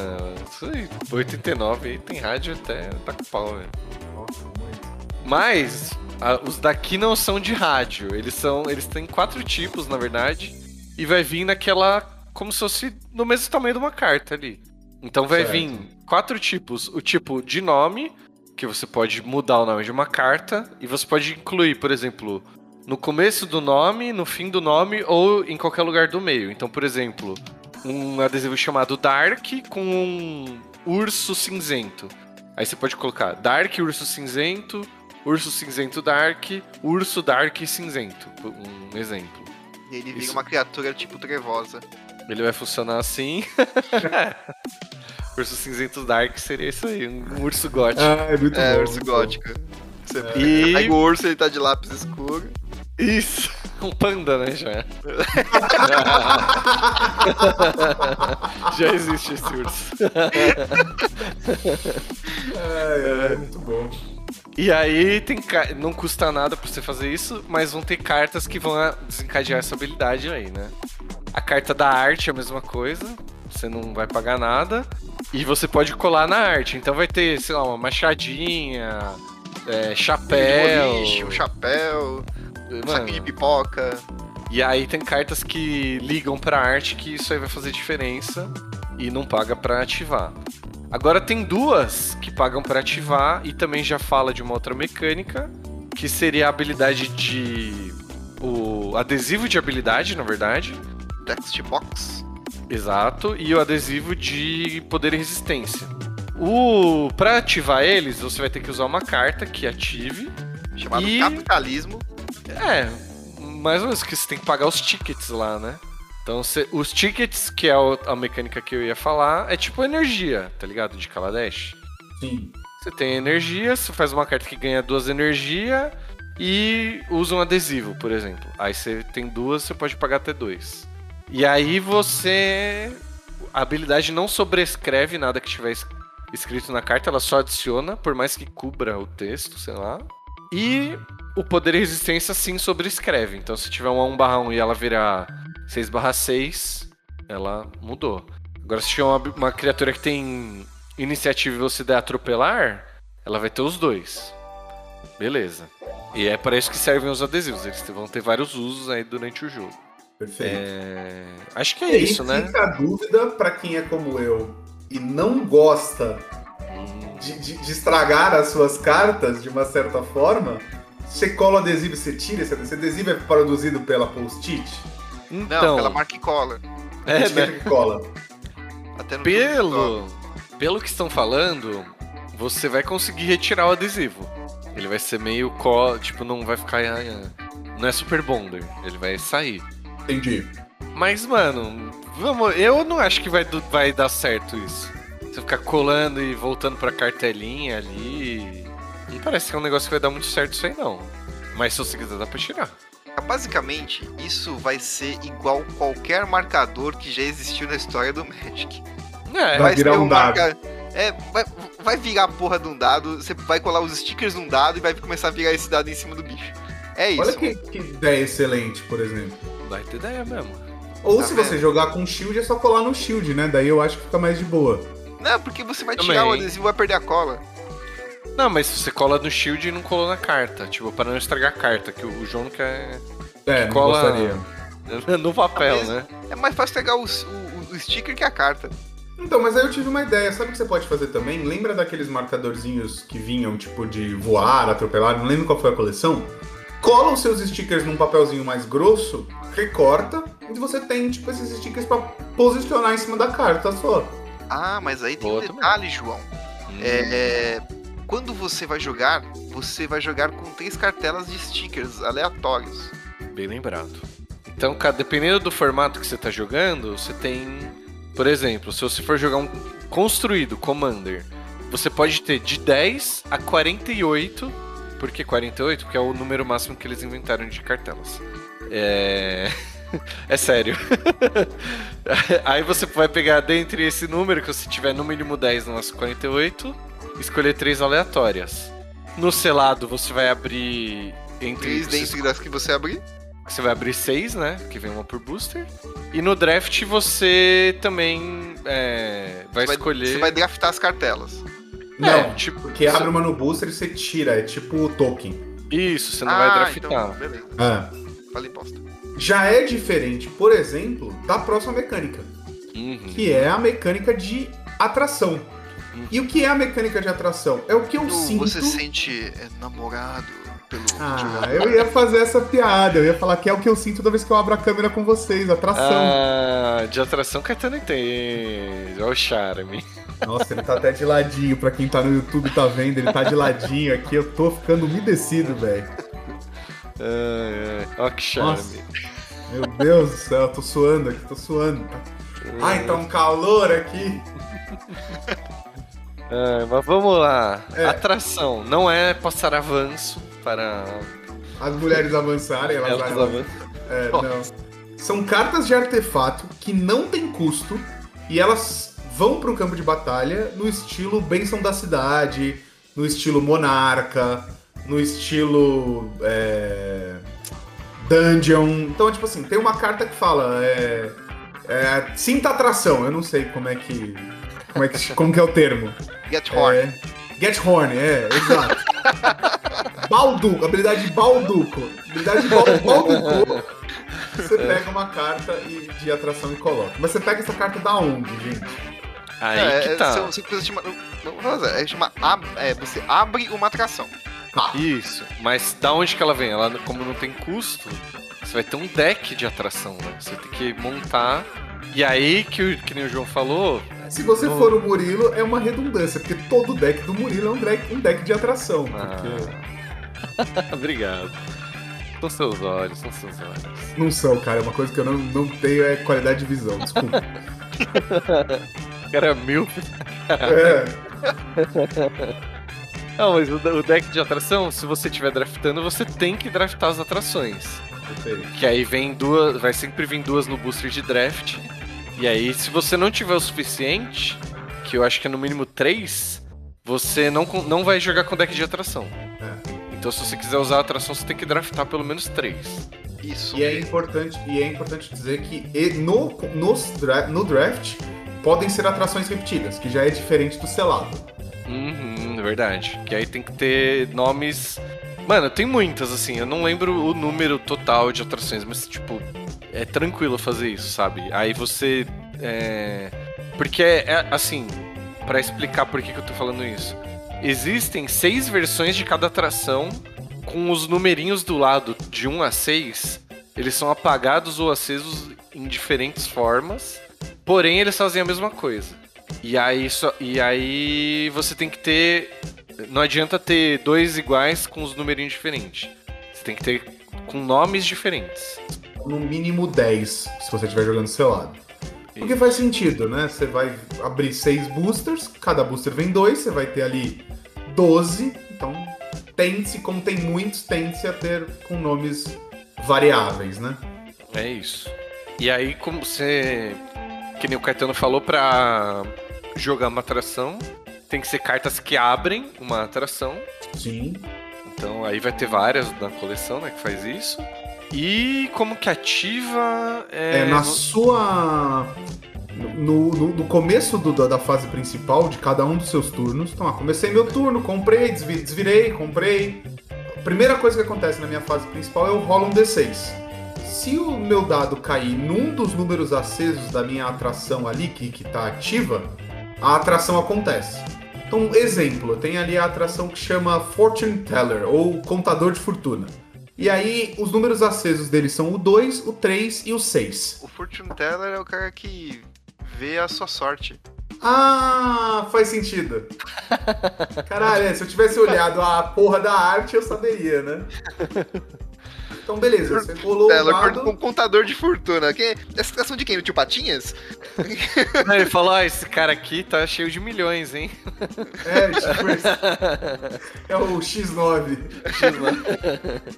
Isso aí, 89 aí tem rádio até tá com pau, velho. Nossa, muito. Mas a- os daqui não são de rádio. Eles são. Eles têm quatro tipos, na verdade. E vai vir naquela. Como se fosse no mesmo tamanho de uma carta ali. Então vai Certo. vir quatro tipos. O tipo de nome, que você pode mudar o nome de uma carta. E você pode incluir, por exemplo, no começo do nome, no fim do nome ou em qualquer lugar do meio. Então, por exemplo, um adesivo chamado Dark com um urso cinzento. Aí você pode colocar Dark Urso Cinzento, Urso Cinzento Dark, Urso Dark Cinzento. Um exemplo. E ele vira Isso. uma criatura tipo trevosa. Ele vai funcionar assim. urso Cinzento Dark seria isso aí, um urso gótico. Ah, é muito É, bom. urso muito bom. gótico. Você E- pega o urso, ele tá de lápis escuro. Isso! Um panda, né, já. já existe esse urso. É, é, muito bom. E aí tem não custa nada pra você fazer isso, mas vão ter cartas que vão a- desencadear essa habilidade aí, né? A carta da arte é a mesma coisa, você não vai pagar nada. E você pode colar na arte. Então vai ter, sei lá, uma machadinha, é, chapéu. Boliche, um chapéu, Mano, saquinho de pipoca. E aí tem cartas que ligam pra arte que isso aí vai fazer diferença e não paga pra ativar. Agora tem duas que pagam pra ativar e também já fala de uma outra mecânica, que seria a habilidade de o adesivo de habilidade, na verdade. Text box. Exato, e o adesivo de poder e resistência. O para ativar eles, você vai ter que usar uma carta que ative Chamado E- capitalismo. É, mais ou menos que você tem que pagar os tickets lá, né? Então, cê- os tickets, que é a mecânica que eu ia falar, é tipo energia, tá ligado? De Kaladesh. Sim. Você tem energia, você faz uma carta que ganha duas energia e usa um adesivo, por exemplo. Aí você tem duas, você pode pagar até dois. E aí você. A habilidade não sobrescreve nada que tiver es- escrito na carta, ela só adiciona, por mais que cubra o texto, sei lá. E o poder e resistência sim sobrescreve. Então se tiver um 1 barra 1 e ela virar 6 barra 6, ela mudou. Agora se tiver uma, uma criatura que tem iniciativa e velocidade atropelar, ela vai ter os dois. Beleza. E é para isso que servem os adesivos. Eles vão ter vários usos aí durante o jogo. Perfeito. É... Acho que é E isso, né? Fica a dúvida pra quem é como eu e não gosta de, de- de estragar as suas cartas de uma certa forma. Você cola o adesivo e você tira esse adesivo. Esse adesivo é produzido pela Post-it? Não, Então, pela Mark Collar. é, né? Etiqueta que cola. Até no Pelo, pelo que estão falando, você vai conseguir retirar o adesivo. Ele vai ser meio co, tipo, não vai ficar, não é super bonder, ele vai sair. Entendi. Mas mano, vamos, eu não acho que vai, vai dar certo isso. Você ficar colando e voltando pra cartelinha ali, não parece que é um negócio que vai dar muito certo isso aí não. Mas se você quiser dá pra tirar. Basicamente, isso vai ser igual qualquer marcador que já existiu na história do Magic. É, Vai virar ser um dado. É, vai, vai virar a porra de um dado, você vai colar os stickers num dado e vai começar a virar esse dado em cima do bicho. É isso. Olha que, que ideia excelente, por exemplo. vai ter ideia mesmo. Ou Tá se vendo? você jogar com shield, é só colar no shield, né? Daí eu acho que fica mais de boa. Não, porque você vai Também. tirar o adesivo e vai perder a cola. Não, mas você cola no shield e não colou na carta. Tipo, para não estragar a carta, que o João não quer É, não Cola- gostaria. no papel, Mas- né? É mais fácil pegar o, o- o sticker que a carta. Então, mas aí eu tive uma ideia. Sabe o que você pode fazer também? Lembra daqueles marcadorzinhos que vinham, tipo, de voar, atropelar? Não lembro qual foi a coleção? Cola os seus stickers num papelzinho mais grosso, recorta, e você tem, tipo, esses stickers pra posicionar em cima da carta só. Ah, mas aí tem Boa um também. detalhe, João. Hum. É, quando você vai jogar, você vai jogar com três cartelas de stickers aleatórios. Bem lembrado. Então, dependendo do formato que você tá jogando, você tem Por exemplo, se você for jogar um construído, Commander, você pode ter de 10 a 48. Por que 48? Porque é o número máximo que eles inventaram de cartelas. É. É sério. Aí você vai pegar dentre esse número, que você tiver no mínimo 10 no máximo 48, escolher três aleatórias. No selado você vai abrir entre. Três dentro das que você abrir. Você vai abrir seis, né? Que vem uma por booster. E no draft você também é, vai, Você escolher. Você vai draftar as cartelas. Não, É, tipo, porque abre uma no booster e você tira, é tipo o token. Isso, você não ah, vai draftar. Então, beleza. Ah. Falei bosta. Já é diferente, por exemplo, da próxima mecânica, Uhum. que é a mecânica de atração. E o que é a mecânica de atração? É o que eu sinto. Você se sente é, namorado pelo Ah, eu ia fazer essa piada, eu ia falar que é o que eu sinto toda vez que eu abro a câmera com vocês, atração. Ah, de atração Caetano entende. Olha o charme. Nossa, ele tá até de ladinho, pra quem tá no YouTube tá vendo, ele tá de ladinho aqui, eu tô ficando umedecido, velho. Ai, ai. Olha que charme. Nossa. Meu Deus do céu, eu tô suando aqui, tô suando. Ai, tá um calor aqui. Ah, mas vamos lá. É. Atração. Não é passar avanço para. As mulheres avançarem, elas, Elas avançam. É, não. São cartas de artefato que não tem custo e elas vão pro campo de batalha no estilo Benção da Cidade, no estilo Monarca, no estilo é, Dungeon. Então, tipo assim, tem uma carta que fala é, é, Sinta atração, eu não sei como é que. Como, é que, como que é o termo. Get Horn. É, get Horn, é, exato. Balduco, habilidade de Balduco. Habilidade de Bal- Balduco. Você pega uma carta e- de atração e coloca. Mas você pega essa carta da onde, gente? Aí é, que tá. São, são coisas chama, não, não, é, chama ab- é, você abre uma atração. Tá. Isso. Mas da onde que ela vem? Ela, como não tem custo, você vai ter um deck de atração, né? Você tem que montar. E aí, que, que nem o João falou, Se você No- for o Murilo, é uma redundância, porque todo deck do Murilo é um deck, um deck de atração. Porque Ah. Obrigado. São seus olhos, são seus olhos. não são, cara. É uma coisa que eu não, não tenho é qualidade de visão, desculpa. Cara é mil. É, Não, mas o, o deck de atração, se você estiver draftando, você tem que draftar as atrações. perfeito. Que aí vem duas. Vai sempre vir duas no booster de draft. E aí, se você não tiver o suficiente, que eu acho que é no mínimo três, você não, não vai jogar com deck de atração. Então, se você quiser usar a atração, você tem que draftar pelo menos três. Isso. E é importante, e é importante dizer que no, dra- no draft podem ser atrações repetidas, que já é diferente do selado. Uhum, é verdade. Que aí tem que ter nomes. Mano, tem muitas, assim. Eu não lembro o número total de atrações, mas, tipo, é tranquilo fazer isso, sabe? Aí você. É... Porque, é, assim, pra explicar por que, que eu tô falando isso. Existem seis versões de cada atração com os numerinhos do lado, de 1 a 6. Eles são apagados ou acesos em diferentes formas, porém eles fazem a mesma coisa. E aí, só, e aí você tem que ter. Não adianta ter dois iguais com os numerinhos diferentes. Você tem que ter com nomes diferentes. No mínimo 10, se você estiver jogando selado. Porque faz sentido, né? Você vai abrir seis boosters, cada booster vem dois, você vai ter ali 12. Então, tende-se, como tem muitos, tende-se a ter com nomes variáveis, né? É isso. E aí, como você. Que nem o Caetano falou, pra jogar uma atração, tem que ser cartas que abrem uma atração. Sim. Então aí vai ter várias na coleção, né, que faz isso. E como que ativa. É, É, na sua. No, no- no começo do- da, fase principal de cada um dos seus turnos. Então, ah, comecei meu turno, comprei, desvi- desvirei, comprei. Primeira coisa que acontece na minha fase principal é eu rolo um D6. Se o meu dado cair num dos números acesos da minha atração ali, que, que tá ativa, a atração acontece. Então, exemplo, tem ali a atração que chama Fortune Teller, ou Contador de Fortuna. E aí, os números acesos dele são o 2, o 3 e o 6. O Fortune Teller é o cara que vê a sua sorte. Ah, faz sentido. Caralho, é, se eu tivesse olhado a porra da arte, eu saberia, né? Então, beleza, você rolou o Ela dado. com um contador de fortuna. Quem, essa situação de quem? Do tio Patinhas? Aí ele falou, ah, esse cara aqui tá cheio de milhões, hein? É, tipo. É o X9.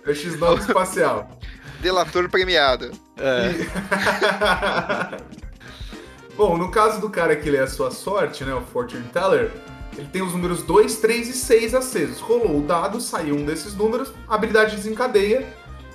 É o X9 espacial. Delator premiado. É. Bom, no caso do cara que lê a sua sorte, né, o Fortune Teller, ele tem os números 2, 3 e 6 acesos. Rolou o dado, saiu um desses números, a habilidade desencadeia,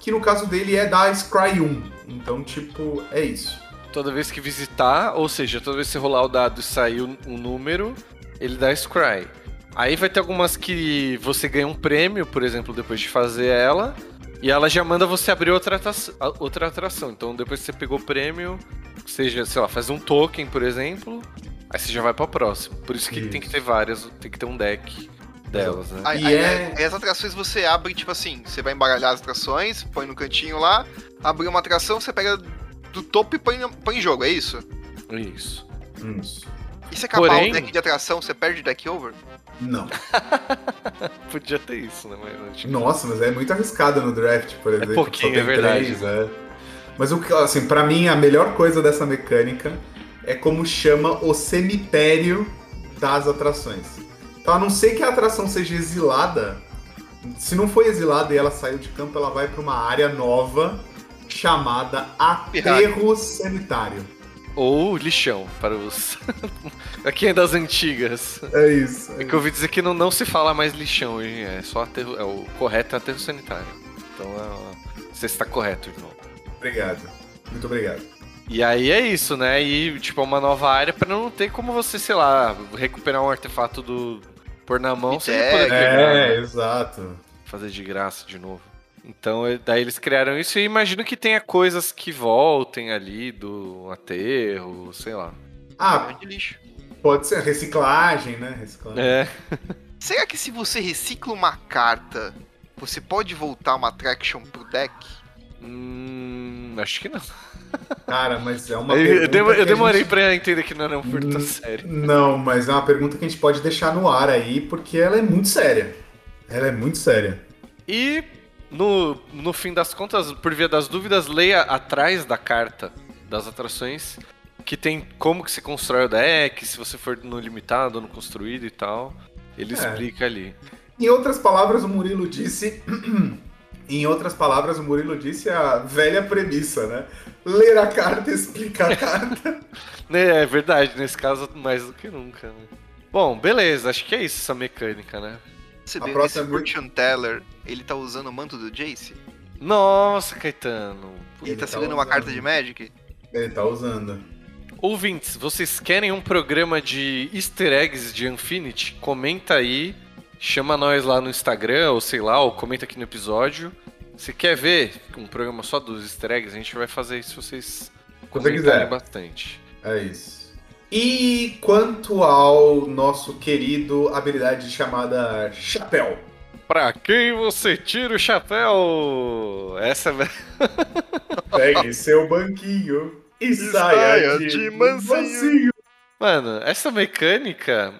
que no caso dele é da Scry 1. Então, tipo, é isso. Toda vez que visitar, ou seja, toda vez que você rolar o dado e sair um número, ele dá Scry. Aí vai ter algumas que você ganha um prêmio, por exemplo, depois de fazer ela, e ela já manda você abrir outra, atração- outra atração. Então depois que você pegou o prêmio, seja, sei lá, faz um token, por exemplo, aí você já vai pra próxima. Por isso que Isso. tem que ter várias, tem que ter um deck delas, né? Aí, E aí- é- aí as atrações você abre, tipo assim, você vai embaralhar as atrações, põe no cantinho lá, abre uma atração, você pega do topo e põe, põe em jogo, é isso? Isso. Isso. E se acabar Porém- o deck de atração, você perde o deck over? Não. Podia ter isso, né? Mas, tipo, Nossa, mas é muito arriscado no draft, por exemplo. pouquinho, só tem é verdade. três, é. Mas o que, assim, para mim a melhor coisa dessa mecânica é como chama o cemitério das atrações. Então, a não ser que a atração seja exilada, se não foi exilada e ela saiu de campo, ela vai para uma área nova chamada Aterro Cemitário. Ou lixão, para os. Aqui é das antigas. É isso. É que eu ouvi dizer que não, não se fala mais lixão hoje, é só aterro. É, o correto é aterro sanitário. Então é, você está correto, irmão. Obrigado. Muito obrigado. E aí é isso, né? E tipo, é uma nova área pra não ter como você, sei lá, recuperar um artefato do. Pôr na mão sem É, poder pegar, né? É, exato. fazer de graça de novo. Então, é- daí eles criaram isso e imagino que tenha coisas que voltem ali do aterro, sei lá. Ah, de lixo. pode ser reciclagem, né? Reciclagem. É. Será que se você recicla uma carta, você pode voltar uma attraction pro deck? Hum, acho que não. Cara, mas é uma Eu, pergunta eu demorei gente- pra entender que não era um furto sério. Não, mas é uma pergunta que a gente pode deixar no ar aí, porque ela é muito séria. Ela é muito séria. E no, no fim das contas, por via das dúvidas, leia atrás da carta das atrações que tem como que se constrói o deck, se você for no limitado no construído e tal. Ele É. explica ali. Em outras palavras, o Murilo disse. em outras palavras, o Murilo disse a velha premissa, né? Ler a carta explica a carta. É, é verdade, nesse caso mais do que nunca, né? Bom, beleza, acho que é isso essa mecânica, né? Você A vê próxima esse é Fortune Teller, ele tá usando o manto do Jace? Nossa, Caetano. Ele, Ele tá tá segurando uma carta de Magic? Ele tá usando. Ouvintes, vocês querem um programa de easter eggs de Infinity? Comenta aí, chama nós lá no Instagram, ou sei lá, ou comenta aqui no episódio. Se quer ver um programa só dos easter eggs, a gente vai fazer isso se vocês Quando quiser. bastante. É isso. E quanto ao nosso querido habilidade chamada Chapéu? Pra quem você tira o chapéu? Essa é... Pegue seu banquinho e saia de, mansinho. Mano, essa mecânica...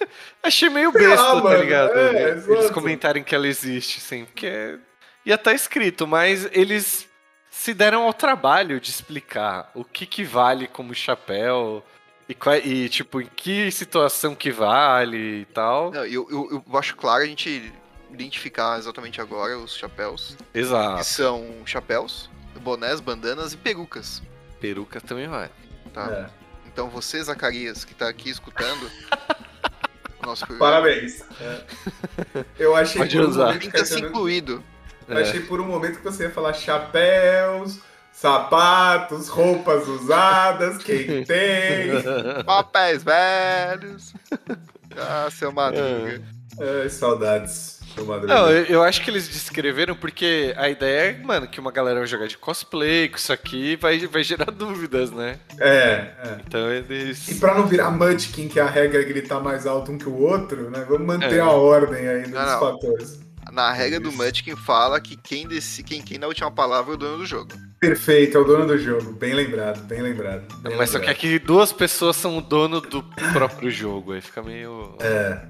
Achei meio besta, tá mano, ligado? é, Eles exato. comentarem que ela existe, assim, porque ia estar escrito, mas eles se deram ao trabalho de explicar o que que vale como chapéu e, qual- e, tipo, em que situação que vale e tal. Não, eu, eu, eu acho claro a gente identificar exatamente agora os chapéus. Que Exato. são chapéus, bonés, bandanas e perucas, Peruca também vai. tá? É, Então você, Zacarias, que tá aqui escutando nosso programa, parabéns. É. Eu achei Pode por um usar. momento, sinta-se Caetano, incluído. eu É. achei por um momento que você ia falar chapéus, sapatos, roupas usadas, quem tem. Papéis velhos. Ah, seu Madruga. Ai, saudades. seu Madruga. Não, eu, eu acho que eles descreveram porque a ideia é, mano, que uma galera vai jogar de cosplay com isso aqui vai, vai gerar dúvidas, né? É, é. Então E eles. pra não virar Munchkin, que a regra é gritar mais alto um que o outro, né? Vamos manter É. a ordem aí nos Não, não. fatores. Na regra do Isso. Munchkin fala que quem, desse, quem, quem dá a última palavra é o dono do jogo. Perfeito, é o dono do jogo. Bem lembrado, bem lembrado. bem Mas só que lembrado. aqui duas pessoas são o dono do próprio jogo, aí fica meio. É.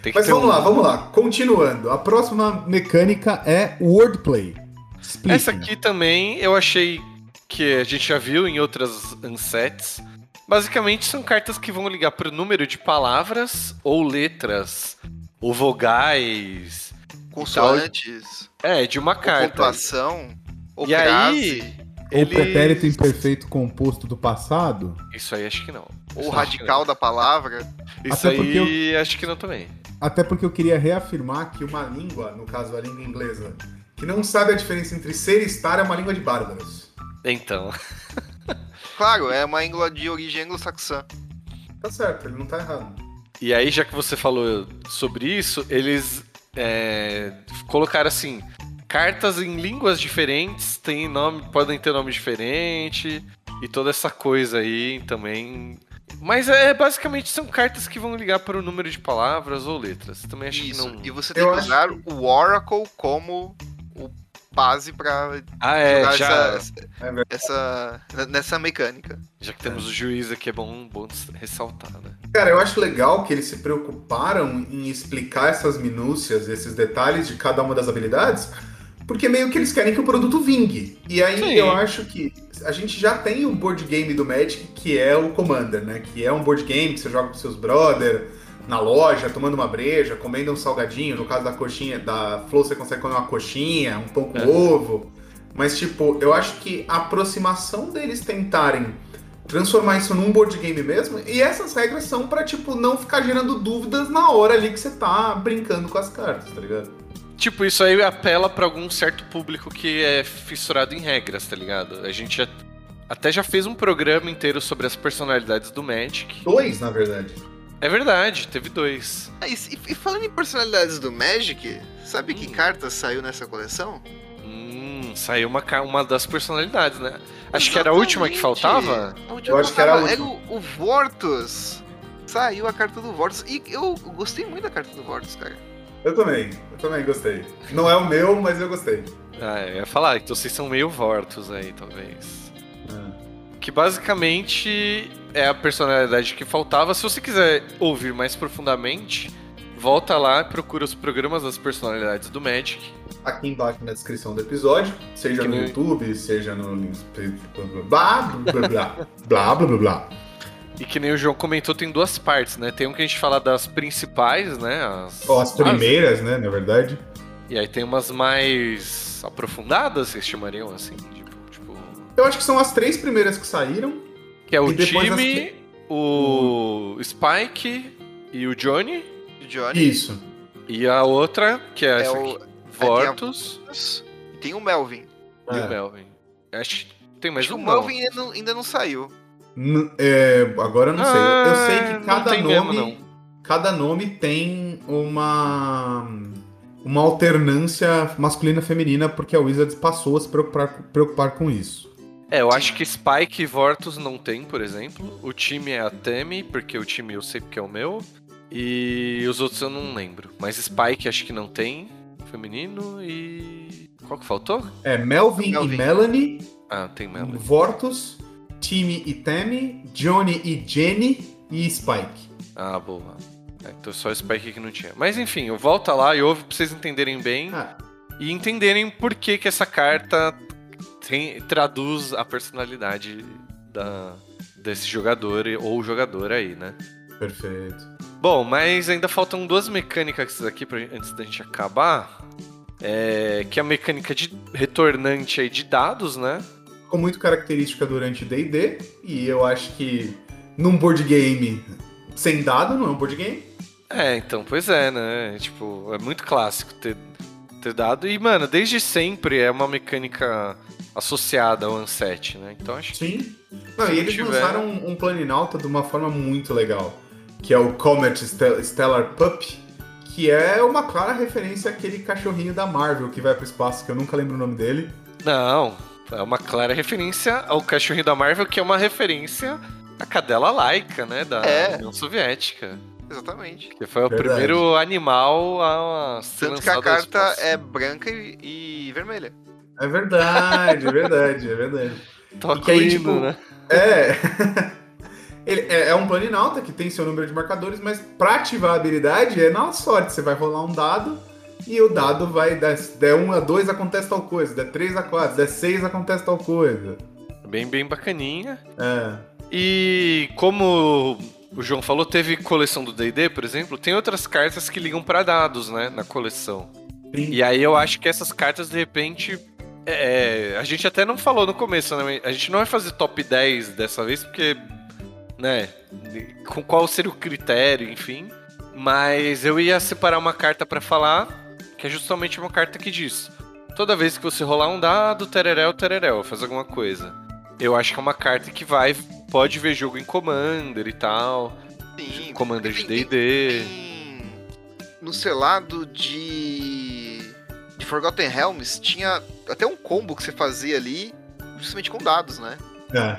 Tem que Mas vamos um- lá, vamos lá. Continuando. A próxima mecânica é wordplay. Explique. Essa aqui também eu achei que a gente já viu em outras unsets. Basicamente são cartas que vão ligar pro número de palavras ou letras ou vogais. Consoantes, É, de uma ou carta. pontuação, ou E crase, aí, Ou ele... pretérito imperfeito composto do passado? Isso aí acho que não. ou Isso radical da palavra. Isso Até porque aí acho que não também. Até porque eu queria reafirmar que uma língua, no caso a língua inglesa, que não sabe a diferença entre ser e estar é uma língua de bárbaros. Então, Claro, é uma língua de origem anglo-saxã. Tá certo, ele não tá errado. e aí já que você falou sobre isso, eles é, colocaram assim, cartas em línguas diferentes têm nome, podem ter nome diferente e toda essa coisa aí também. Mas é basicamente são cartas que vão ligar para o número de palavras ou letras. Também acho Isso. que não. E você tem Eu que acho usar o Oracle como o base pra Ah, é, jogar já, essa, É essa- nessa mecânica. já que temos o juiz aqui, é bom, bom ressaltar, né? Cara, eu acho legal que eles se preocuparam em explicar essas minúcias, esses detalhes de cada uma das habilidades, porque meio que eles querem que o produto vingue. E aí Sim. eu acho que a gente já tem o board game do Magic, que é o Commander, né? Que é um board game que você joga com seus brother na loja, tomando uma breja, comendo um salgadinho. No caso da coxinha, da Flow, você consegue comer uma coxinha, um pão com É. ovo. Mas, tipo, eu acho que a aproximação deles tentarem transformar isso num board game mesmo, e essas regras são pra, tipo, não ficar gerando dúvidas na hora ali que você tá brincando com as cartas, tá ligado? Tipo, isso aí apela pra algum certo público que é fissurado em regras, tá ligado? A gente já, até já fez um programa inteiro sobre as personalidades do Magic. Dois, na verdade. É verdade, teve dois. Ah, e, e falando em personalidades do Magic, sabe que Hum. carta saiu nessa coleção? Hum, saiu uma, uma das personalidades, né? Acho que era a última que Exatamente. faltava. A última Eu acho que era a faltava. última. o, o Vortus. Saiu a carta do Vortus. E eu gostei muito da carta do Vortus, cara. Eu também, eu também gostei. Não é o meu, mas eu gostei. Ah, eu ia falar, então vocês são meio vortos aí, talvez. É. Que basicamente é a personalidade que faltava. Se você quiser ouvir mais profundamente, volta lá, procura os programas das personalidades do Magic. Aqui embaixo na descrição do episódio, seja no, YouTube, seja no. Blá, blá, blá, blá, blá, blá, blá. E que nem o João comentou, tem duas partes, né? Tem um que a gente fala das principais, né? As, Ou as primeiras, né, na verdade. E aí tem umas mais aprofundadas, vocês chamariam assim? Tipo, tipo, Eu acho que são as três primeiras que saíram. que é o E depois as Jimmy, o Spike e o Johnny. Johnny. Isso. E a outra, que é, É essa o. aqui, Vortus Tem o Melvin. e É. o Melvin. Acho que tem mais Acho um o Melvin ainda não, ainda não saiu. N- é, agora eu não sei. Eu- Eu, sei Ah, que cada nome. mesmo, não. Cada nome tem uma. Uma alternância masculina e feminina, porque a Wizards passou a se preocupar, preocupar com isso. É, eu acho que Spike e Vortus não tem, por exemplo. O time é a Temi, porque o time eu sei porque é o meu. E os outros eu não lembro. Mas Spike acho que não tem. Feminino e. Qual que faltou? É Melvin, Melvin. e Melanie, Ah, tem Melanie. Vortus, Timmy e Tammy, Johnny e Jenny e Spike. Ah, boa. É, então só Spike que não tinha. Mas enfim, eu volta lá e ouve pra vocês entenderem bem. Ah, E entenderem por que, que essa carta tem- traduz a personalidade da, desse jogador ou jogador aí, né? perfeito. Bom, mas ainda faltam duas mecânicas aqui pra, antes da gente acabar. É, que é a mecânica de retornante aí de dados, né? Ficou muito característica durante D&D, e eu acho que num board game sem dado não é um board game. É, então, pois é, né? Tipo, é muito clássico ter, ter dado. E, mano, desde sempre é uma mecânica associada ao Unset, né? Então acho que. Sim. Não, Se e não eles tiver- lançaram um, um planinauta de uma forma muito legal, que é o Comet Stel- Stellar Pup, que é uma clara referência àquele cachorrinho da Marvel que vai pro espaço, que eu nunca lembro o nome dele. Não, é uma clara referência ao cachorrinho da Marvel, que é uma referência à cadela laica, né? Da É. União Soviética. Exatamente. Que foi o Verdade. primeiro animal a ser Tanto que a carta é branca e, e vermelha. É verdade, é verdade, é verdade. Toca que aí, o tipo, né? É. Ele é, é um planinauta que tem seu número de marcadores, mas pra ativar a habilidade é na sorte. Você vai rolar um dado e o dado vai, der, der 1 a 2 acontece tal coisa, der 3 a 4, der 6 acontece tal coisa. Bem, bem bacaninha. É. E como o João falou, teve coleção do D&D, por exemplo, tem outras cartas que ligam pra dados, né, na coleção. Sim. E aí eu acho que essas cartas, de repente, é, a gente até não falou no começo, né? A gente não vai fazer top 10 dessa vez, porque, né, com qual seria o critério, enfim. Mas eu ia separar uma carta pra falar, que é justamente uma carta que diz: toda vez que você rolar um dado, tereréu, tereréu, faz alguma coisa. Eu acho que é uma carta que vai, pode ver jogo em Commander e tal, Sim. Commander de D&D. No selado de. de Forgotten Realms tinha até um combo que você fazia ali, justamente com dados, né? É.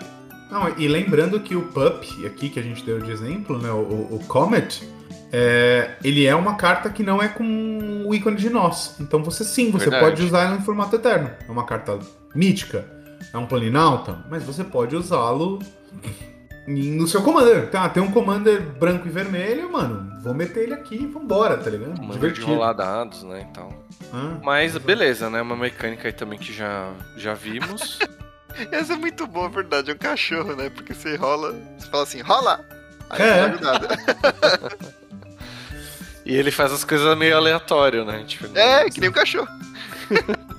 Não, e lembrando que o Pup, aqui que a gente deu de exemplo, né, o, o Comet, é, ele é uma carta que não é com o ícone de nós. Então você sim, você Verdade. pode usar ela em formato eterno. É uma carta mítica, é um planinauta, mas você pode usá-lo no seu commander. Tá, tem um commander branco e vermelho, mano, vou meter ele aqui e vambora, tá ligado? Commander de Divertido. rolar dados, né, e tal. Hã? Mas beleza, né? Uma mecânica aí também que já, já vimos. Essa é muito boa, verdade. É um cachorro, né? Porque você rola, você fala assim, rola! Aí É. não nada. e ele faz as coisas meio aleatório, né? Tipo, É, que nem um cachorro.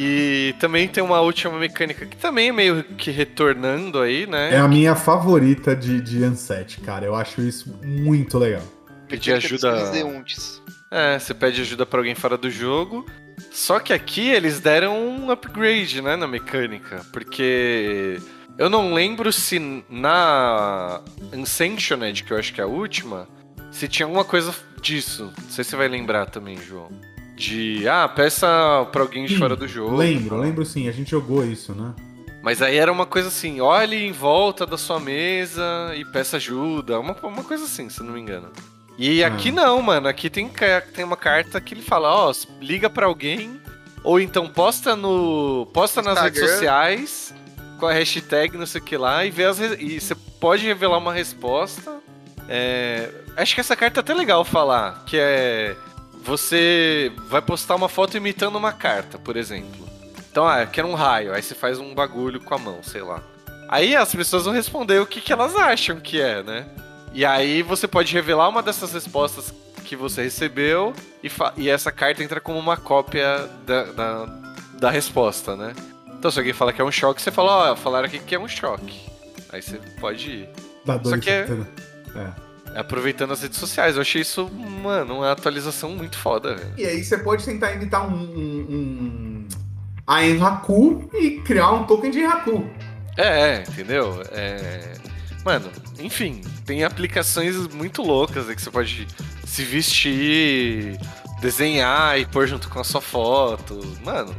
E também tem uma última mecânica que também é meio que retornando aí, né? É a minha favorita de, de Unset, cara. Eu acho isso muito legal. Pedir ajuda. É, você pede ajuda pra alguém fora do jogo. Só que aqui eles deram um upgrade, né, na mecânica. Porque eu não lembro se na Unsanctioned, que eu acho que é a última, se tinha alguma coisa disso. Não sei se você vai lembrar também, João. De, ah, peça pra alguém de Sim, fora do jogo. Lembro, lembro sim. A gente jogou isso, né? Mas aí era uma coisa assim, olhe em volta da sua mesa e peça ajuda. Uma, uma coisa assim, se eu não me engano. E Ah. aqui não, mano. Aqui tem, tem uma carta que ele fala, ó, liga pra alguém. Ou então posta no. Posta nas redes Instagram. sociais com a hashtag não sei o que lá e vê as. E você pode revelar uma resposta. É, acho que essa carta é até legal falar, que é. Você vai postar uma foto imitando uma carta, por exemplo. Então, ah, eu quero um raio. Aí você faz um bagulho com a mão, sei lá. Aí as pessoas vão responder o que, que elas acham que é, né? E aí você pode revelar uma dessas respostas que você recebeu e, e essa carta entra como uma cópia da, da, da resposta, né? Então se alguém fala que é um choque, você fala, ó, falaram aqui que é um choque. Aí você pode ir. Dá dois. que é- É. Aproveitando as redes sociais. Eu achei isso, mano, uma atualização muito foda, velho. E aí você pode tentar imitar um, um, um... a Enraku e criar um token de Enraku. É, é, entendeu? É... Mano, enfim, tem aplicações muito loucas aí que você pode se vestir, desenhar e pôr junto com a sua foto. Mano,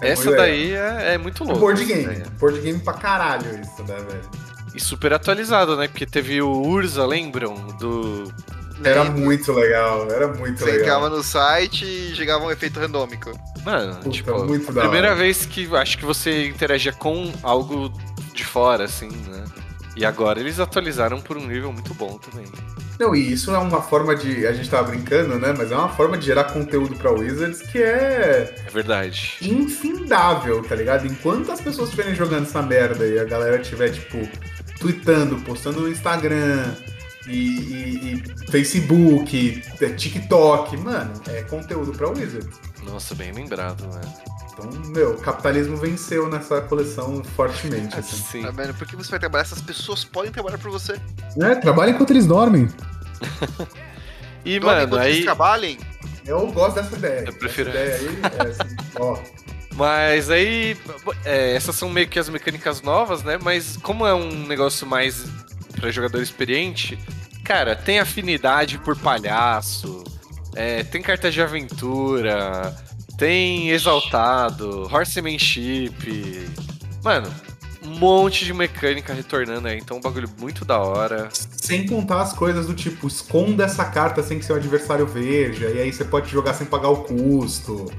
É essa daí é, é muito É louca. board game. Board game pra caralho isso, né, velho? E super atualizado, né? Porque teve o Urza, lembram? Do. Era muito legal, era muito Você legal. entrava no site e chegava um efeito randômico. Mano, Puta, tipo, muito da primeira hora. vez que acho que você interagia com algo de fora, assim, né? E agora eles atualizaram por um nível muito bom também. Não, e isso é uma forma de. A gente tava brincando, né? Mas é uma forma de gerar conteúdo pra Wizards que é É verdade. infindável, tá ligado? Enquanto as pessoas estiverem jogando essa merda e a galera estiver, tipo, tweetando, postando no Instagram e, e- e Facebook, é, TikTok, mano, é conteúdo pra Wizards. Nossa, bem lembrado, né? Então, meu, o capitalismo venceu nessa coleção fortemente, assim. Sim. Tá vendo? Por que você vai trabalhar? Essas pessoas podem trabalhar por você. É, trabalha enquanto eles dormem. E, Dorme mano, enquanto eles aí. trabalhem. Eu gosto dessa ideia. Eu prefiro Essa ideia aí é assim, ó. Mas aí. é, essas são meio que as mecânicas novas, né? Mas como é um negócio mais pra jogador experiente, cara, tem afinidade por palhaço, é, tem carta de aventura, tem exaltado, horsemanship. Mano, um monte de mecânica retornando aí, então um bagulho muito da hora. Sem contar as coisas do tipo, esconda essa carta sem que seu adversário veja, e aí você pode jogar sem pagar o custo.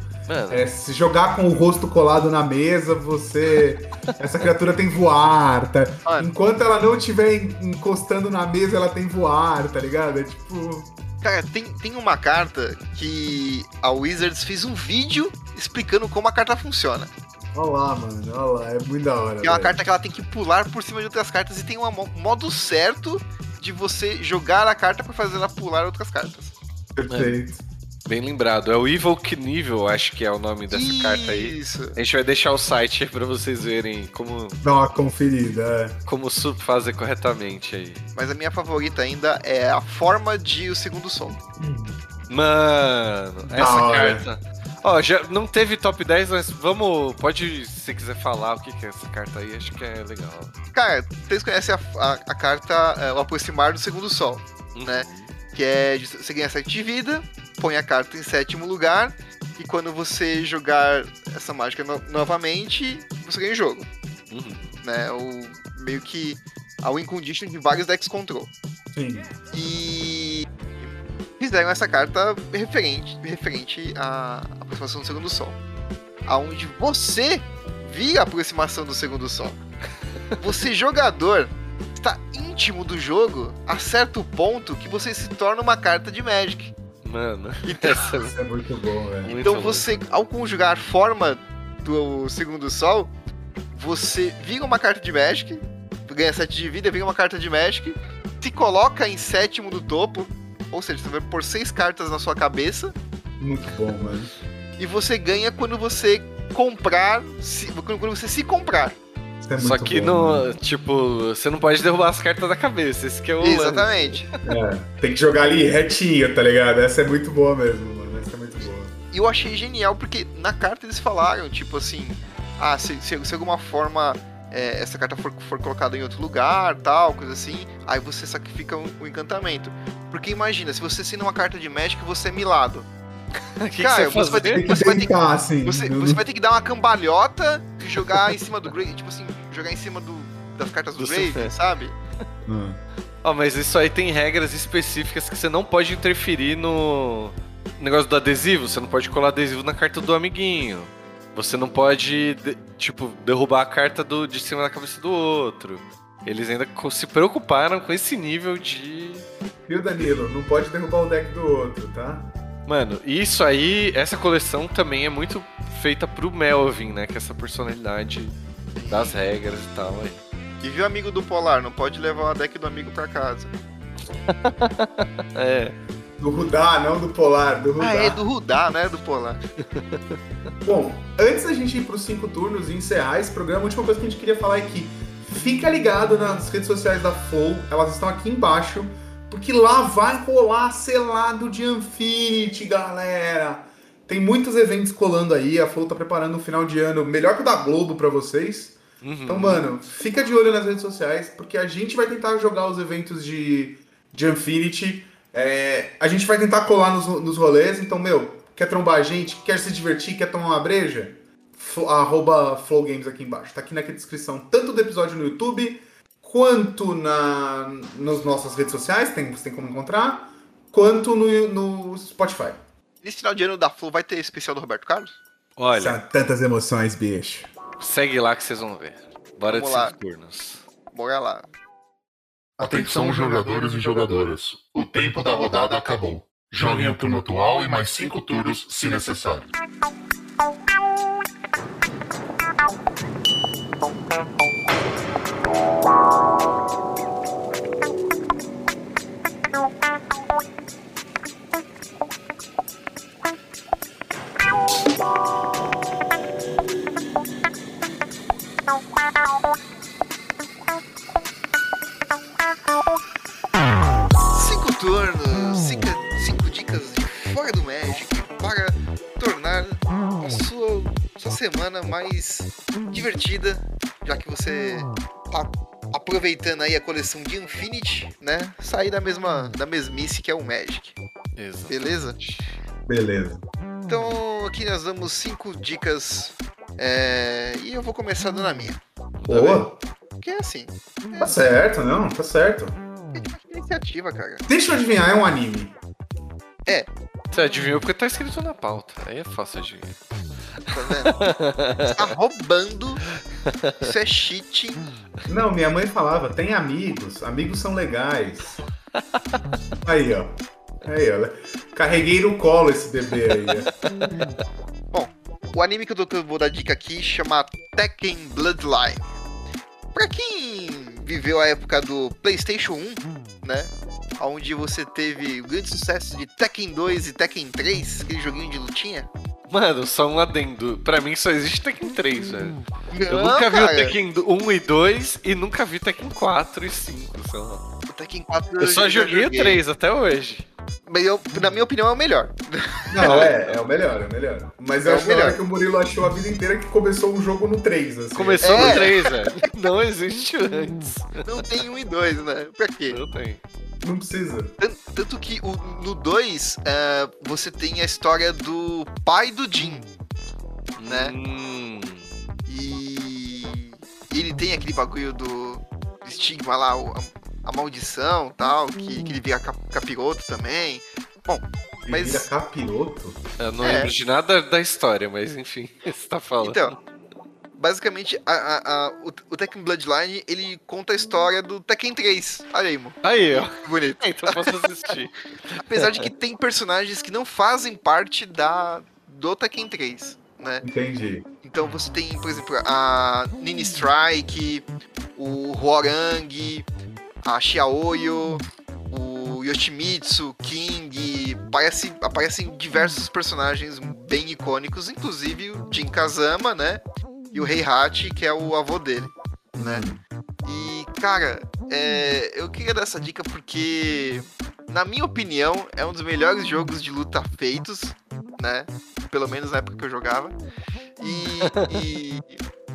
É, se jogar com o rosto colado na mesa, você. Essa criatura tem voar, tá? Mano. Enquanto ela não estiver en- encostando na mesa, ela tem voar, tá ligado? É tipo. Cara, tem, tem uma carta que a Wizards fez um vídeo explicando como a carta funciona. Olha lá, mano. Olha lá. É muito da hora. Que é uma velho. carta que ela tem que pular por cima de outras cartas e tem um mo- modo certo de você jogar a carta pra fazer ela pular outras cartas. Perfeito. Bem lembrado. É o Evil Knievel, acho que é o nome dessa carta aí. Isso. A gente vai deixar o site aí pra vocês verem como, Dá uma conferida. É. como fazer corretamente aí. Mas a minha favorita ainda é a forma de o segundo som. Mano, essa hora. carta. Ó, já não teve top 10, mas vamos. Pode, se você quiser falar o que, que é essa carta aí, acho que é legal. Cara, vocês conhecem a, a- a carta é, o aproximar do segundo sol, né? Que é você ganha 7 de vida, põe a carta em sétimo lugar, e quando você jogar essa mágica no- novamente, você ganha o jogo. Uhum. Né? O, meio que a win condition de vários decks control. Sim. E fizeram essa carta referente, referente à aproximação do segundo sol. Aonde você via a aproximação do segundo sol. Você, jogador, está íntimo do jogo a certo ponto que você se torna uma carta de Magic. Mano, Então, essa Isso é muito bom, velho. muito então você, ao conjugar forma do segundo sol, você vira uma carta de Magic, ganha 7 de vida, vira uma carta de Magic, se coloca em sétimo do topo, ou seja, você vai pôr 6 cartas na sua cabeça, Muito bom, mano. e você ganha quando você comprar, se- quando você se comprar. É Só que, bom, no, mano. tipo, você não pode derrubar as cartas da cabeça. Esse que é o. Exatamente. É, tem que jogar ali retinho, tá ligado? Essa é muito boa mesmo, mano. Essa é muito boa. E eu achei genial, porque na carta eles falaram, tipo assim, ah, se, se, se alguma forma é, essa carta for, for colocada em outro lugar, tal, coisa assim, aí você sacrifica o um, encantamento. Porque imagina, se você assina uma carta de Magic, você é milado. Que, Cara, que você você vai ter Você vai ter que- assim. Você, você vai ter que dar uma cambalhota e jogar em cima do Grave, tipo assim, jogar em cima do, das cartas do, Do Grave, sabe? Hum. Ó, mas isso aí tem regras específicas que você não pode interferir no negócio do adesivo. Você não pode colar adesivo na carta do amiguinho. Você não pode, de- tipo, derrubar a carta do, de cima da cabeça do outro. Eles ainda se preocuparam com esse nível de. Viu, Danilo? Não pode derrubar o deck do outro, tá? Mano, isso aí, essa coleção também é muito feita pro Melvin, né? Que é essa personalidade das regras e tal. Aí. E viu amigo do Polar, não pode levar a deck do amigo pra casa. É. Do Rudá, não do Polar, do Rudá. Ah, é do Rudá, né? Do Polar. Bom, antes da gente ir pros cinco turnos e encerrar esse programa, a última coisa que a gente queria falar é que fica ligado nas redes sociais da Flow, elas estão aqui embaixo, porque lá vai rolar selado de Infinity, galera. Tem muitos eventos colando aí, a Flow tá preparando um final de ano melhor que o da Globo pra vocês. Uhum. Então, mano, fica de olho nas redes sociais, porque a gente vai tentar jogar os eventos de, de Infinity. É, a gente vai tentar colar nos, nos rolês. Então, meu, quer trombar a gente? Quer se divertir? Quer tomar uma breja? Flo- arroba Flow Games aqui embaixo. Tá aqui na descrição, tanto do episódio no YouTube, quanto na, nas nossas redes sociais, tem, você tem como encontrar, quanto no, no Spotify. Esse final de ano da Flow vai ter especial do Roberto Carlos? Olha, São tantas emoções, bicho. segue lá que vocês vão ver. Bora Vamos de lá. cinco turnos. Bora lá. Atenção, jogadores e jogadoras. O tempo da rodada acabou. Joguem o turno atual e mais cinco turnos, se necessário. Semana mais divertida, já que você tá aproveitando aí a coleção de Infinity, né? Sair da mesma da mesmice que é o Magic, Exato. beleza? Beleza. Então aqui nós damos cinco dicas é, e eu vou começar dando a minha, Boa. que é assim, Tá certo, não, tá certo. iniciativa, cara. Deixa eu adivinhar, é um anime. Você adivinhou porque tá escrito na pauta. Aí é fácil adivinhar. Tá vendo? tá roubando. Isso é cheating. Não, minha mãe falava, tem amigos, amigos são legais. Aí, ó. Aí, olha. Carreguei no colo esse bebê aí. ó. Bom, o anime que eu tô- vou dar dica aqui chama Tekken Bloodline. Pra quem viveu a época do PlayStation 1, né? Onde você teve o grande sucesso de Tekken 2 e Tekken 3, aquele joguinho de lutinha. Mano, só um adendo. Pra mim só existe Tekken 3, velho. Eu Não, nunca vi o cara, Tekken 1 e 2 e nunca vi Tekken 4 e 5, sei lá. o Tekken 4 Eu só já joguei o 3 até hoje. Mas eu, na minha opinião é o melhor. Não, é, é o melhor, é o melhor. Mas eu É o acho hora melhor. que o Murilo achou a vida inteira que começou o jogo no 3, assim. Começou É. no 3, velho. Não existe antes. Não tem um e dois, né? Pra quê? Não tem. Não precisa. Tan- Tanto que o- no 2, você tem a história do pai do Jin. Né? Hum, E ele tem aquele bagulho do estigma lá, o- a, a maldição tal, que, que ele vira cap- capiroto também. Bom, Ele Mas- vira capiroto? eu não É. lembro de nada da história, mas enfim, você tá falando. então, basicamente, a, a- a- o, o Tekken Bloodline, ele conta a história do Tekken 3. Olha aí, mano, Aí, ó. que bonito. Então posso assistir. Apesar de que tem personagens que não fazem parte da do Tekken 3, né? Entendi. Então você tem, por exemplo, a Nini Strike, o Huorang, a Xiaoyo, o Yoshimitsu, King, aparece, aparecem diversos personagens bem icônicos, inclusive o Jin Kazama, né? E o Heihachi, que é o avô dele, né? E, cara, é, eu queria dar essa dica porque, na minha opinião, é um dos melhores jogos de luta feitos, né? Pelo menos na época que eu jogava. E, e,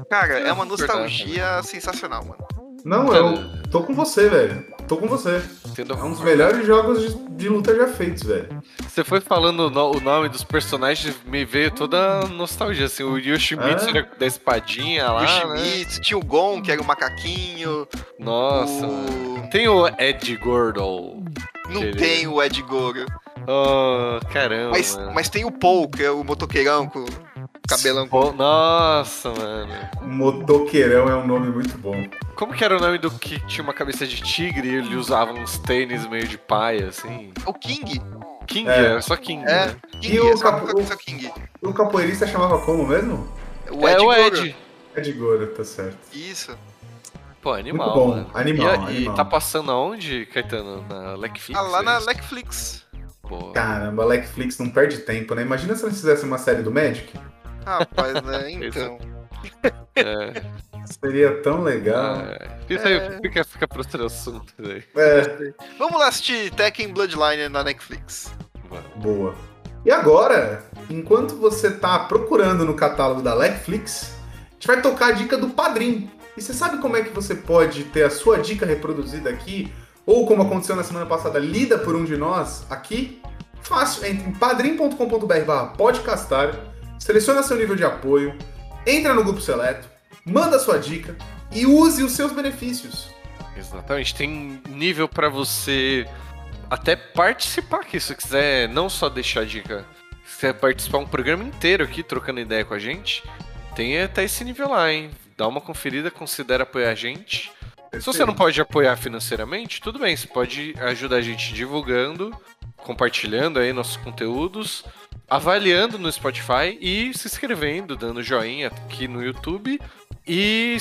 cara, é uma nostalgia sensacional, mano. Não, eu tô com você, velho. Tô com você. Entendeu? É um dos melhores jogos de, de luta já feitos, velho. Você foi falando o no- o nome dos personagens, me veio toda a nostalgia, assim, o Yoshimitsu era da espadinha lá, né? Yoshimitsu, tinha o Gon, que era o macaquinho. Nossa, o... Tem o Ed Gordon. Não Aquele- tem o Ed Goro. Oh, caramba, Mas, mas tem o Paul, que é o motoqueirão com cabelão. Pô, Nossa, mano. Motoqueirão é um nome muito bom. Como que era o nome do que tinha uma cabeça de tigre e ele usava uns tênis meio de paia, assim? É o King. King, É. era só King, É, né? King, E o é só Capu- o King. O capoeirista chamava como mesmo? O é Ed o Goro. Ed. É de Goro, tá certo. Isso. Pô, animal, Muito bom, mano. animal, e, a- animal. E tá passando aonde, Caetano? Na Netflix? Ah, lá é na? Netflix. Caramba, Netflix não perde tempo, né? Imagina se eles fizessem uma série do Magic. Rapaz, né? Então. É, Seria tão legal. é. Isso aí fica, fica pro outro assunto. É, Vamos lá assistir Tekken Bloodline na Netflix. Boa. E agora, enquanto você tá procurando no catálogo da Netflix, a gente vai tocar a dica do Padrim. E você sabe como é que você pode ter a sua dica reproduzida aqui? Ou como aconteceu na semana passada, lida por um de nós aqui? Fácil, entre em padrim.com.br barra podcastar, seleciona seu nível de apoio, entra no grupo seleto, manda sua dica e use os seus benefícios. Exatamente. Tem nível pra você até participar aqui, se você quiser não só deixar dica, se quiser participar um programa inteiro aqui, trocando ideia com a gente, tem até esse nível lá, hein? Dá uma conferida, considera apoiar a gente. Se você não pode apoiar financeiramente, tudo bem, você pode ajudar a gente divulgando, compartilhando aí nossos conteúdos, avaliando no Spotify e se inscrevendo, dando joinha aqui no YouTube e,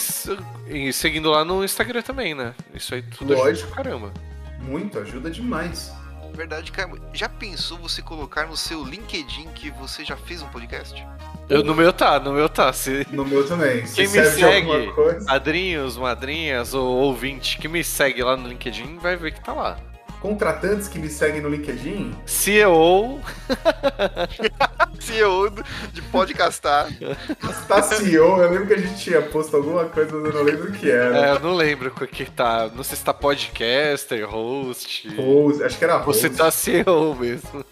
e seguindo lá no Instagram também, né? Isso aí tudo ajuda Lógico. pra caramba. Muito, ajuda demais. Verdade, cara. Já pensou você colocar no seu LinkedIn que você já fez um podcast? Eu, no meu tá, no meu tá. Se No meu também. Se Quem me segue? coisa, padrinhos, madrinhas ou ouvinte que me segue lá no LinkedIn vai ver que tá lá. Contratantes que me seguem no LinkedIn, CEO, CEO de podcastar. tá CEO, eu lembro que a gente tinha posto alguma coisa, mas eu não lembro o que era. é, eu não lembro o que tá. Não sei se tá podcaster, host. Rose, acho que era Rose. Você tá CEO mesmo.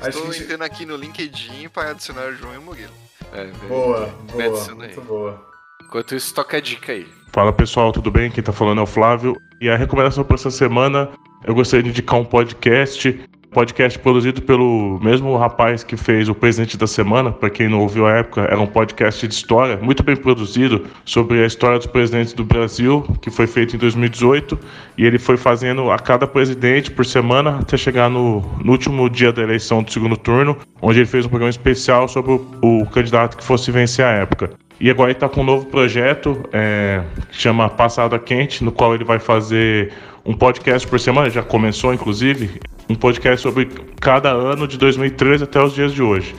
Acho Estou gente- entrando aqui no LinkedIn para adicionar João e Murilo. É, velho. Boa, boa, muito boa. Enquanto isso, toca a dica aí. Fala pessoal, tudo bem? Quem tá falando é o Flávio. E a recomendação para essa semana, eu gostaria de indicar um podcast podcast produzido pelo mesmo rapaz que fez o Presidente da Semana, para quem não ouviu a época, era um podcast de história, muito bem produzido, sobre a história dos presidentes do Brasil, que foi feito em 2018, e ele foi fazendo a cada presidente por semana até chegar no, no último dia da eleição do segundo turno, onde ele fez um programa especial sobre o, o candidato que fosse vencer a época. E agora ele está com um novo projeto é, que chama Passada Quente, no qual ele vai fazer um podcast por semana, já começou inclusive, um podcast sobre cada ano de 2013 até os dias de hoje.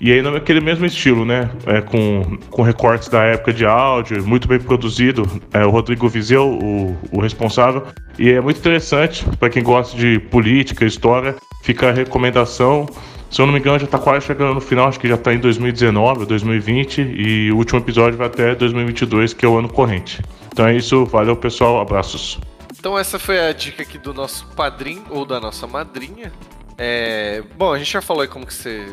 E aí naquele mesmo estilo, né? É, com, com recortes da época de áudio, muito bem produzido. É o Rodrigo Vizeu, o, o responsável. E é muito interessante para quem gosta de política, história. Fica a recomendação. Se eu não me engano, já está quase chegando no final, acho que já está em 2019 ou 2020. E o último episódio vai até 2022, que é o ano corrente. Então é isso, valeu pessoal, abraços. Então essa foi a dica aqui do nosso padrinho ou da nossa madrinha. É, Bom, a gente já falou aí como que você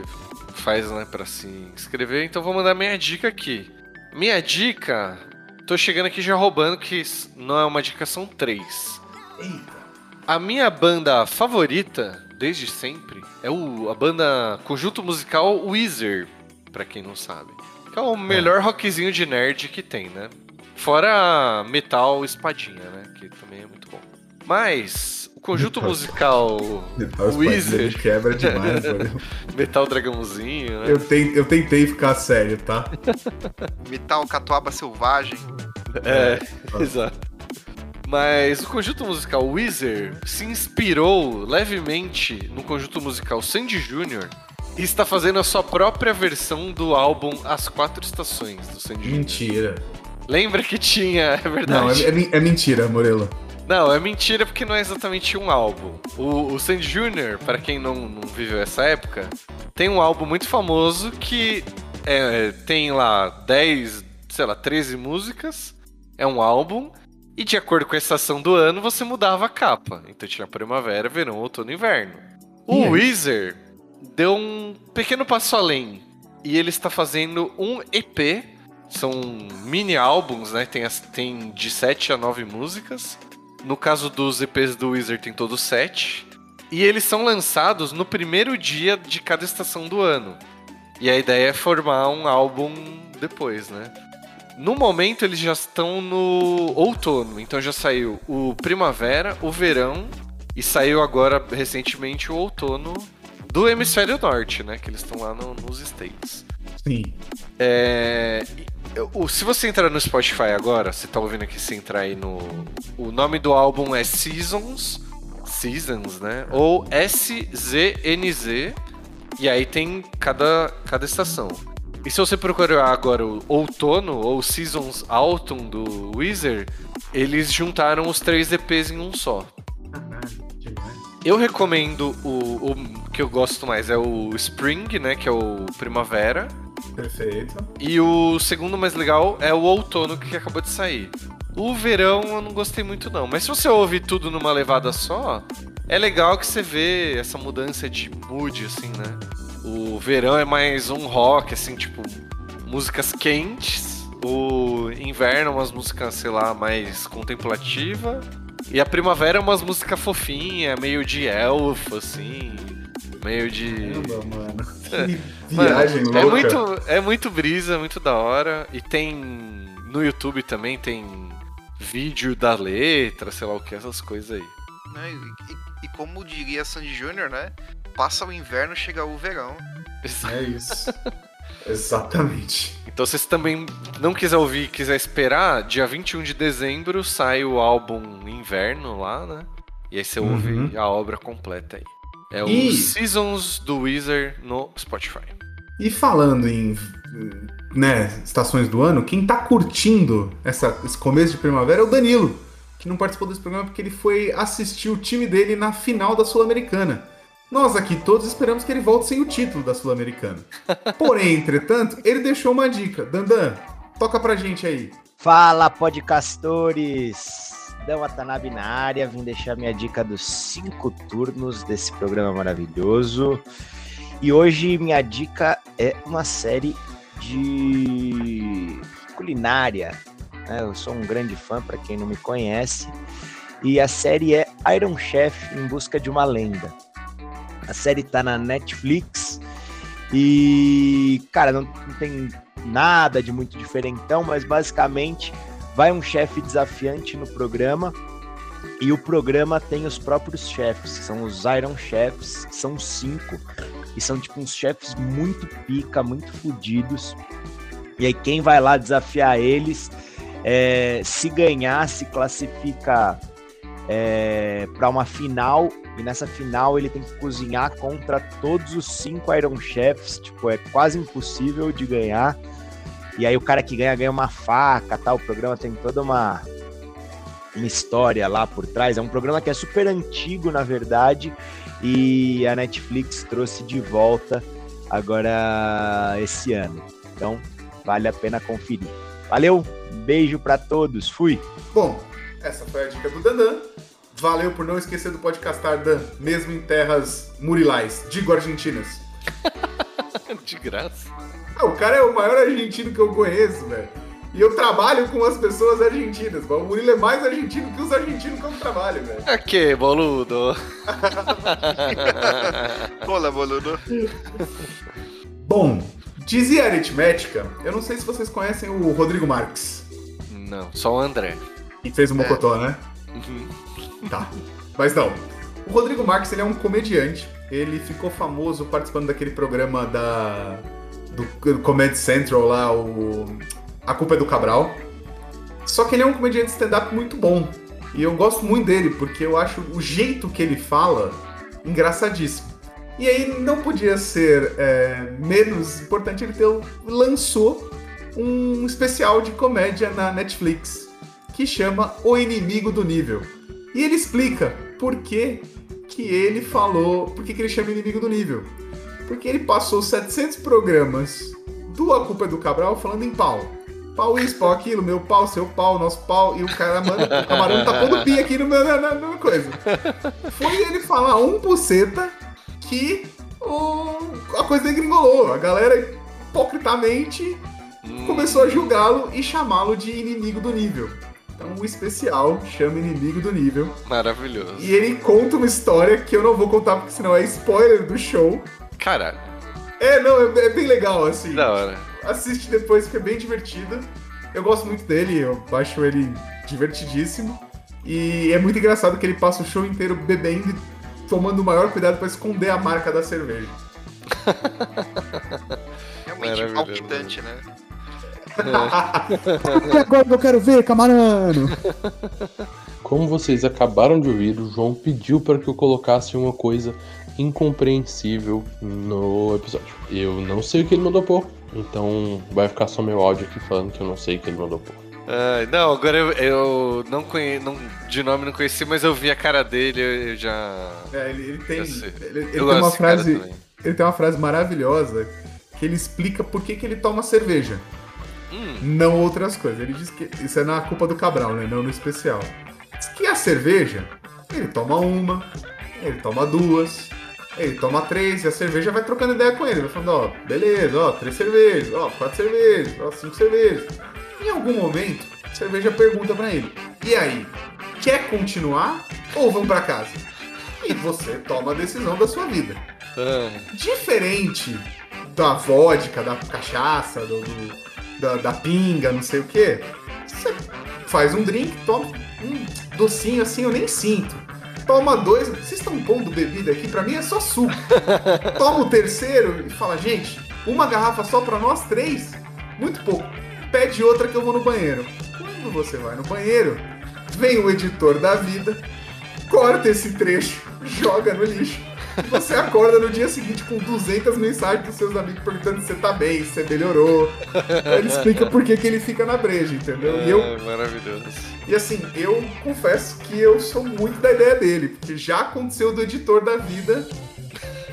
faz, né, pra se inscrever, então vou mandar minha dica aqui. Minha dica, tô chegando aqui já roubando que não é uma dica, são três. A minha banda favorita, desde sempre, é o, a banda conjunto musical Weezer, pra quem não sabe. Que é o melhor rockzinho de nerd que tem, né? Fora metal espadinha, né? Que também é muito bom. Mas o conjunto musical Os Weezer, quebra demais, metal dragãozinho, né? Eu, ten- eu tentei ficar sério, tá? Metal Catuaba Selvagem. É, exato. Mas o conjunto musical Weezer se inspirou levemente no conjunto musical Sandy Jr. e está fazendo a sua própria versão do álbum As Quatro Estações do Sandy Jr. Mentira. Lembra que tinha, é Não, verdade. é, é men- é mentira, Morelo. Não, é mentira porque não é exatamente um álbum. O, o Sandy Jr., para quem não, não viveu essa época, tem um álbum muito famoso que é, tem lá 10, sei lá, 13 músicas. É um álbum. E de acordo com a estação do ano, você mudava a capa. Então tinha primavera, verão, outono e inverno. O aí? Weezer deu um pequeno passo além. E ele está fazendo um EP. São mini álbuns, né? Tem, as- tem de 7 a 9 músicas. No caso dos EPs do Wizard tem todos 7. E eles são lançados no primeiro dia de cada estação do ano. E a ideia é formar um álbum depois, né? No momento eles já estão no outono, então já saiu o primavera, o verão e saiu agora recentemente o outono do hemisfério norte, né? Que eles estão lá no- nos States. Sim. É, se você entrar no Spotify agora, você tá ouvindo aqui, se entrar aí no. O nome do álbum é Seasons. Seasons, né? Ou SZNZ. E aí tem cada, cada estação. E se você procurar agora o outono ou Seasons Autumn do Weezer, eles juntaram os três EPs em um só. Eu recomendo o, o que eu gosto mais é o Spring, né? Que é o Primavera. Perfeito. E o segundo mais legal é o outono que acabou de sair. O verão eu não gostei muito não, mas se você ouvir tudo numa levada só, é legal que você vê essa mudança de mood assim, né? O verão é mais um rock assim, tipo músicas quentes. O inverno é umas músicas, sei lá, mais contemplativa. E a primavera é umas músicas fofinha, meio de elfo assim, meio de Caramba, mano. Que Mano, viagem louca. é muito, é muito brisa, muito da hora. E tem no YouTube também tem vídeo da letra, sei lá o que, essas coisas aí. Né? E, e- e como diria Sandy Júnior, né? Passa o inverno, chega o verão. É isso. Exatamente. Então, se você também não quiser ouvir e quiser esperar, dia 21 de dezembro sai o álbum Inverno lá, né? E aí você Uhum. ouve a obra completa aí. É o E- Seasons do Weezer no Spotify. E falando em né, estações do ano, quem tá curtindo essa- esse começo de primavera é o Danilo, que não participou desse programa porque ele foi assistir o time dele na final da Sul-Americana. Nós aqui todos esperamos que ele volte sem o título da Sul-Americana. Porém, entretanto, ele deixou uma dica. Dandan, toca pra gente aí. Fala, podcastores! Dan Watanabe na área, vim deixar minha dica dos cinco turnos desse programa maravilhoso. E hoje minha dica é uma série de culinária. né? Eu sou um grande fã, para quem não me conhece. E a série é Iron Chef em busca de uma lenda. A série tá na Netflix e, cara, não, não tem nada de muito diferentão, mas basicamente vai um chefe desafiante no programa e o programa tem os próprios chefes, que são os Iron Chefs, que são cinco, e são tipo uns chefes muito pica, muito fodidos. E aí quem vai lá desafiar eles, é, se ganhar, se classifica é, para uma final, e nessa final ele tem que cozinhar contra todos os cinco Iron Chefs, tipo, é quase impossível de ganhar. E aí o cara que ganha ganha uma faca, tal. O programa tem toda uma uma história lá por trás. É um programa que é super antigo, na verdade, e a Netflix trouxe de volta agora esse ano. Então, vale a pena conferir. Valeu, beijo pra todos, fui. Bom, essa foi a dica do Dandan. Valeu por não esquecer do podcastar Dan, mesmo em terras murilais, digo argentinas. De graça. Ah, o cara é o maior argentino que eu conheço, velho. E eu trabalho com as pessoas argentinas. mas O Murilo é mais argentino que os argentinos que eu trabalho, velho. É que, boludo. Olá, boludo. Bom, dizia aritmética, eu não sei se vocês conhecem o Rodrigo Marques. Não, só o André. Que fez o Mocotó, né? Uhum. Tá. Mas não. O Rodrigo Marques, ele é um comediante. Ele ficou famoso participando daquele programa da do Comedy Central lá, o A Culpa é do Cabral. Só que ele é um comediante stand-up muito bom. E eu gosto muito dele, porque eu acho o jeito que ele fala engraçadíssimo. E aí não podia ser é, menos importante ele ter lançou um especial de comédia na Netflix que chama O Inimigo do Nível. E ele explica por que, que ele falou, por que, que ele chama Inimigo do Nível. Porque ele passou 700 programas do A Culpa é do Cabral falando em pau. Pau isso, pau aquilo, meu pau, seu pau, nosso pau, e o cara, mano, o camarão tá pondo pi aqui no meu, na, na, na coisa. Foi ele falar um buceta que o, a coisa degringolou. A galera, hipocritamente, começou a julgá-lo e chamá-lo de inimigo do nível. Então o especial chama Inimigo do Nível. Maravilhoso. E ele conta uma história que eu não vou contar porque senão é spoiler do show. Caralho, É, não, é, é bem legal, assim. da hora. Assiste depois, que é bem divertido. Eu gosto muito dele, eu acho ele divertidíssimo. E é muito engraçado que ele passa o show inteiro bebendo e tomando o maior cuidado pra esconder a marca da cerveja. Realmente palpitante, né? Agora que eu quero ver, camarano! Como vocês acabaram de ouvir, o João pediu para que eu colocasse uma coisa incompreensível no episódio. Eu não sei o que ele mandou pôr, então vai ficar só meu áudio aqui falando que eu não sei o que ele mandou pôr. Ai, não, agora eu, eu não conheço, de nome não conheci, mas eu vi a cara dele, eu, eu já. É, ele, ele tem, ele, ele tem uma frase. Ele tem uma frase maravilhosa que ele explica por que, que ele toma cerveja. Hum, Não outras coisas. Ele diz que isso é na culpa do Cabral, né? Não no especial. Diz que a cerveja, ele toma uma, ele toma duas, ele toma três, e a cerveja vai trocando ideia com ele. Vai falando, ó, beleza, ó, três cervejas, ó, quatro cervejas, ó, cinco cervejas. Em algum momento, a cerveja pergunta pra ele: E aí, quer continuar ou vamos pra casa? E você toma a decisão da sua vida. ah, Diferente da vodka, da cachaça, do, do- da, da pinga, não sei o que, você faz um drink, toma um docinho assim, eu nem sinto. Toma dois, vocês estão pondo bebida aqui, pra mim é só suco. Toma o terceiro e fala, gente, uma garrafa só pra nós três? Muito pouco. Pede outra que eu vou no banheiro. Quando você vai no banheiro, vem o editor da vida, corta esse trecho, joga no lixo. E você acorda no dia seguinte com 200 mensagens dos seus amigos perguntando se você tá bem, se você melhorou. Ele explica por que, que ele fica na breja, entendeu? E, eu, maravilhoso. e assim, eu confesso que eu sou muito da ideia dele, porque já aconteceu do editor da vida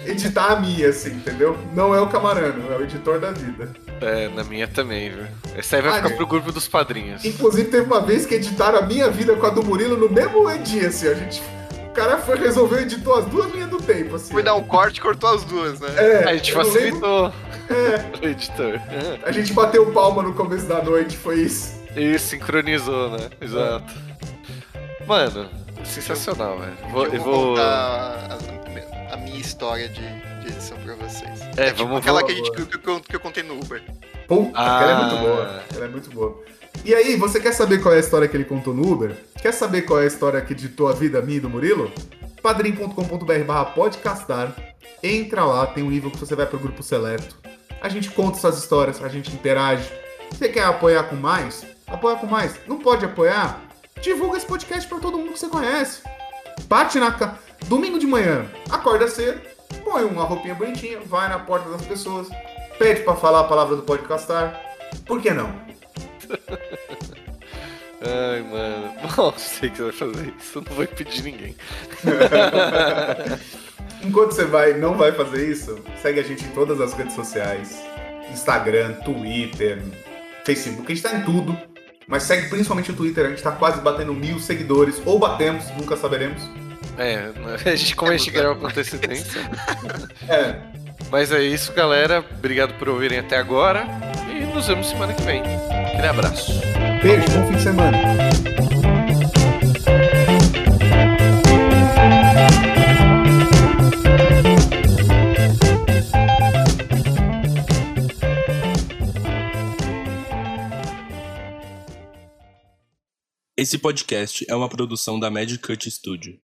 editar a minha, assim, entendeu? Não é o Camarano, é o editor da vida. É, na minha também, viu? Esse aí vai Ah, ficar né? pro grupo dos padrinhos. Inclusive, teve uma vez que editaram a minha vida com a do Murilo no mesmo dia, assim, a gente. O cara foi resolver editou as duas linhas do tempo, assim. Foi dar um corte e cortou as duas, né? É, a gente facilitou É, o editor. a gente bateu palma no começo da noite, foi isso. E sincronizou, né? Exato. Mano, sensacional, velho. Vou, eu vou vou. contar a minha história de, de edição pra vocês. É, tipo vamos- aquela que, a gente, que, eu- que eu, que eu contei no Uber. Puta, Ah. aquela é muito boa. Ela é muito boa. E aí, você quer saber qual é a história que ele contou no Uber? Quer saber qual é a história que ditou a vida minha e do Murilo? padrim.com.br barra podcastar. Entra lá, tem um nível que você vai pro grupo seleto. A gente conta essas histórias, a gente interage. Você quer apoiar com mais? Apoia com mais. Não pode apoiar? Divulga esse podcast pra todo mundo que você conhece. Bate na ca... Domingo de manhã, acorda cedo, põe uma roupinha bonitinha, vai na porta das pessoas, pede pra falar a palavra do podcastar. Por que não? Ai, mano. Não sei que você vai fazer isso. Eu não vou impedir ninguém. Enquanto você vai, não vai fazer isso, segue a gente em todas as redes sociais: Instagram, Twitter, Facebook, a gente tá em tudo. Mas segue principalmente o Twitter, a gente tá quase batendo mil seguidores, ou batemos, nunca saberemos. É, a gente, como a gente grava com antecedência. É, Mas é isso, galera. Obrigado por ouvirem até agora. E nos vemos semana que vem. Aquele abraço. beijo, bom fim de semana. Esse podcast é uma produção da Magic Cut Studio.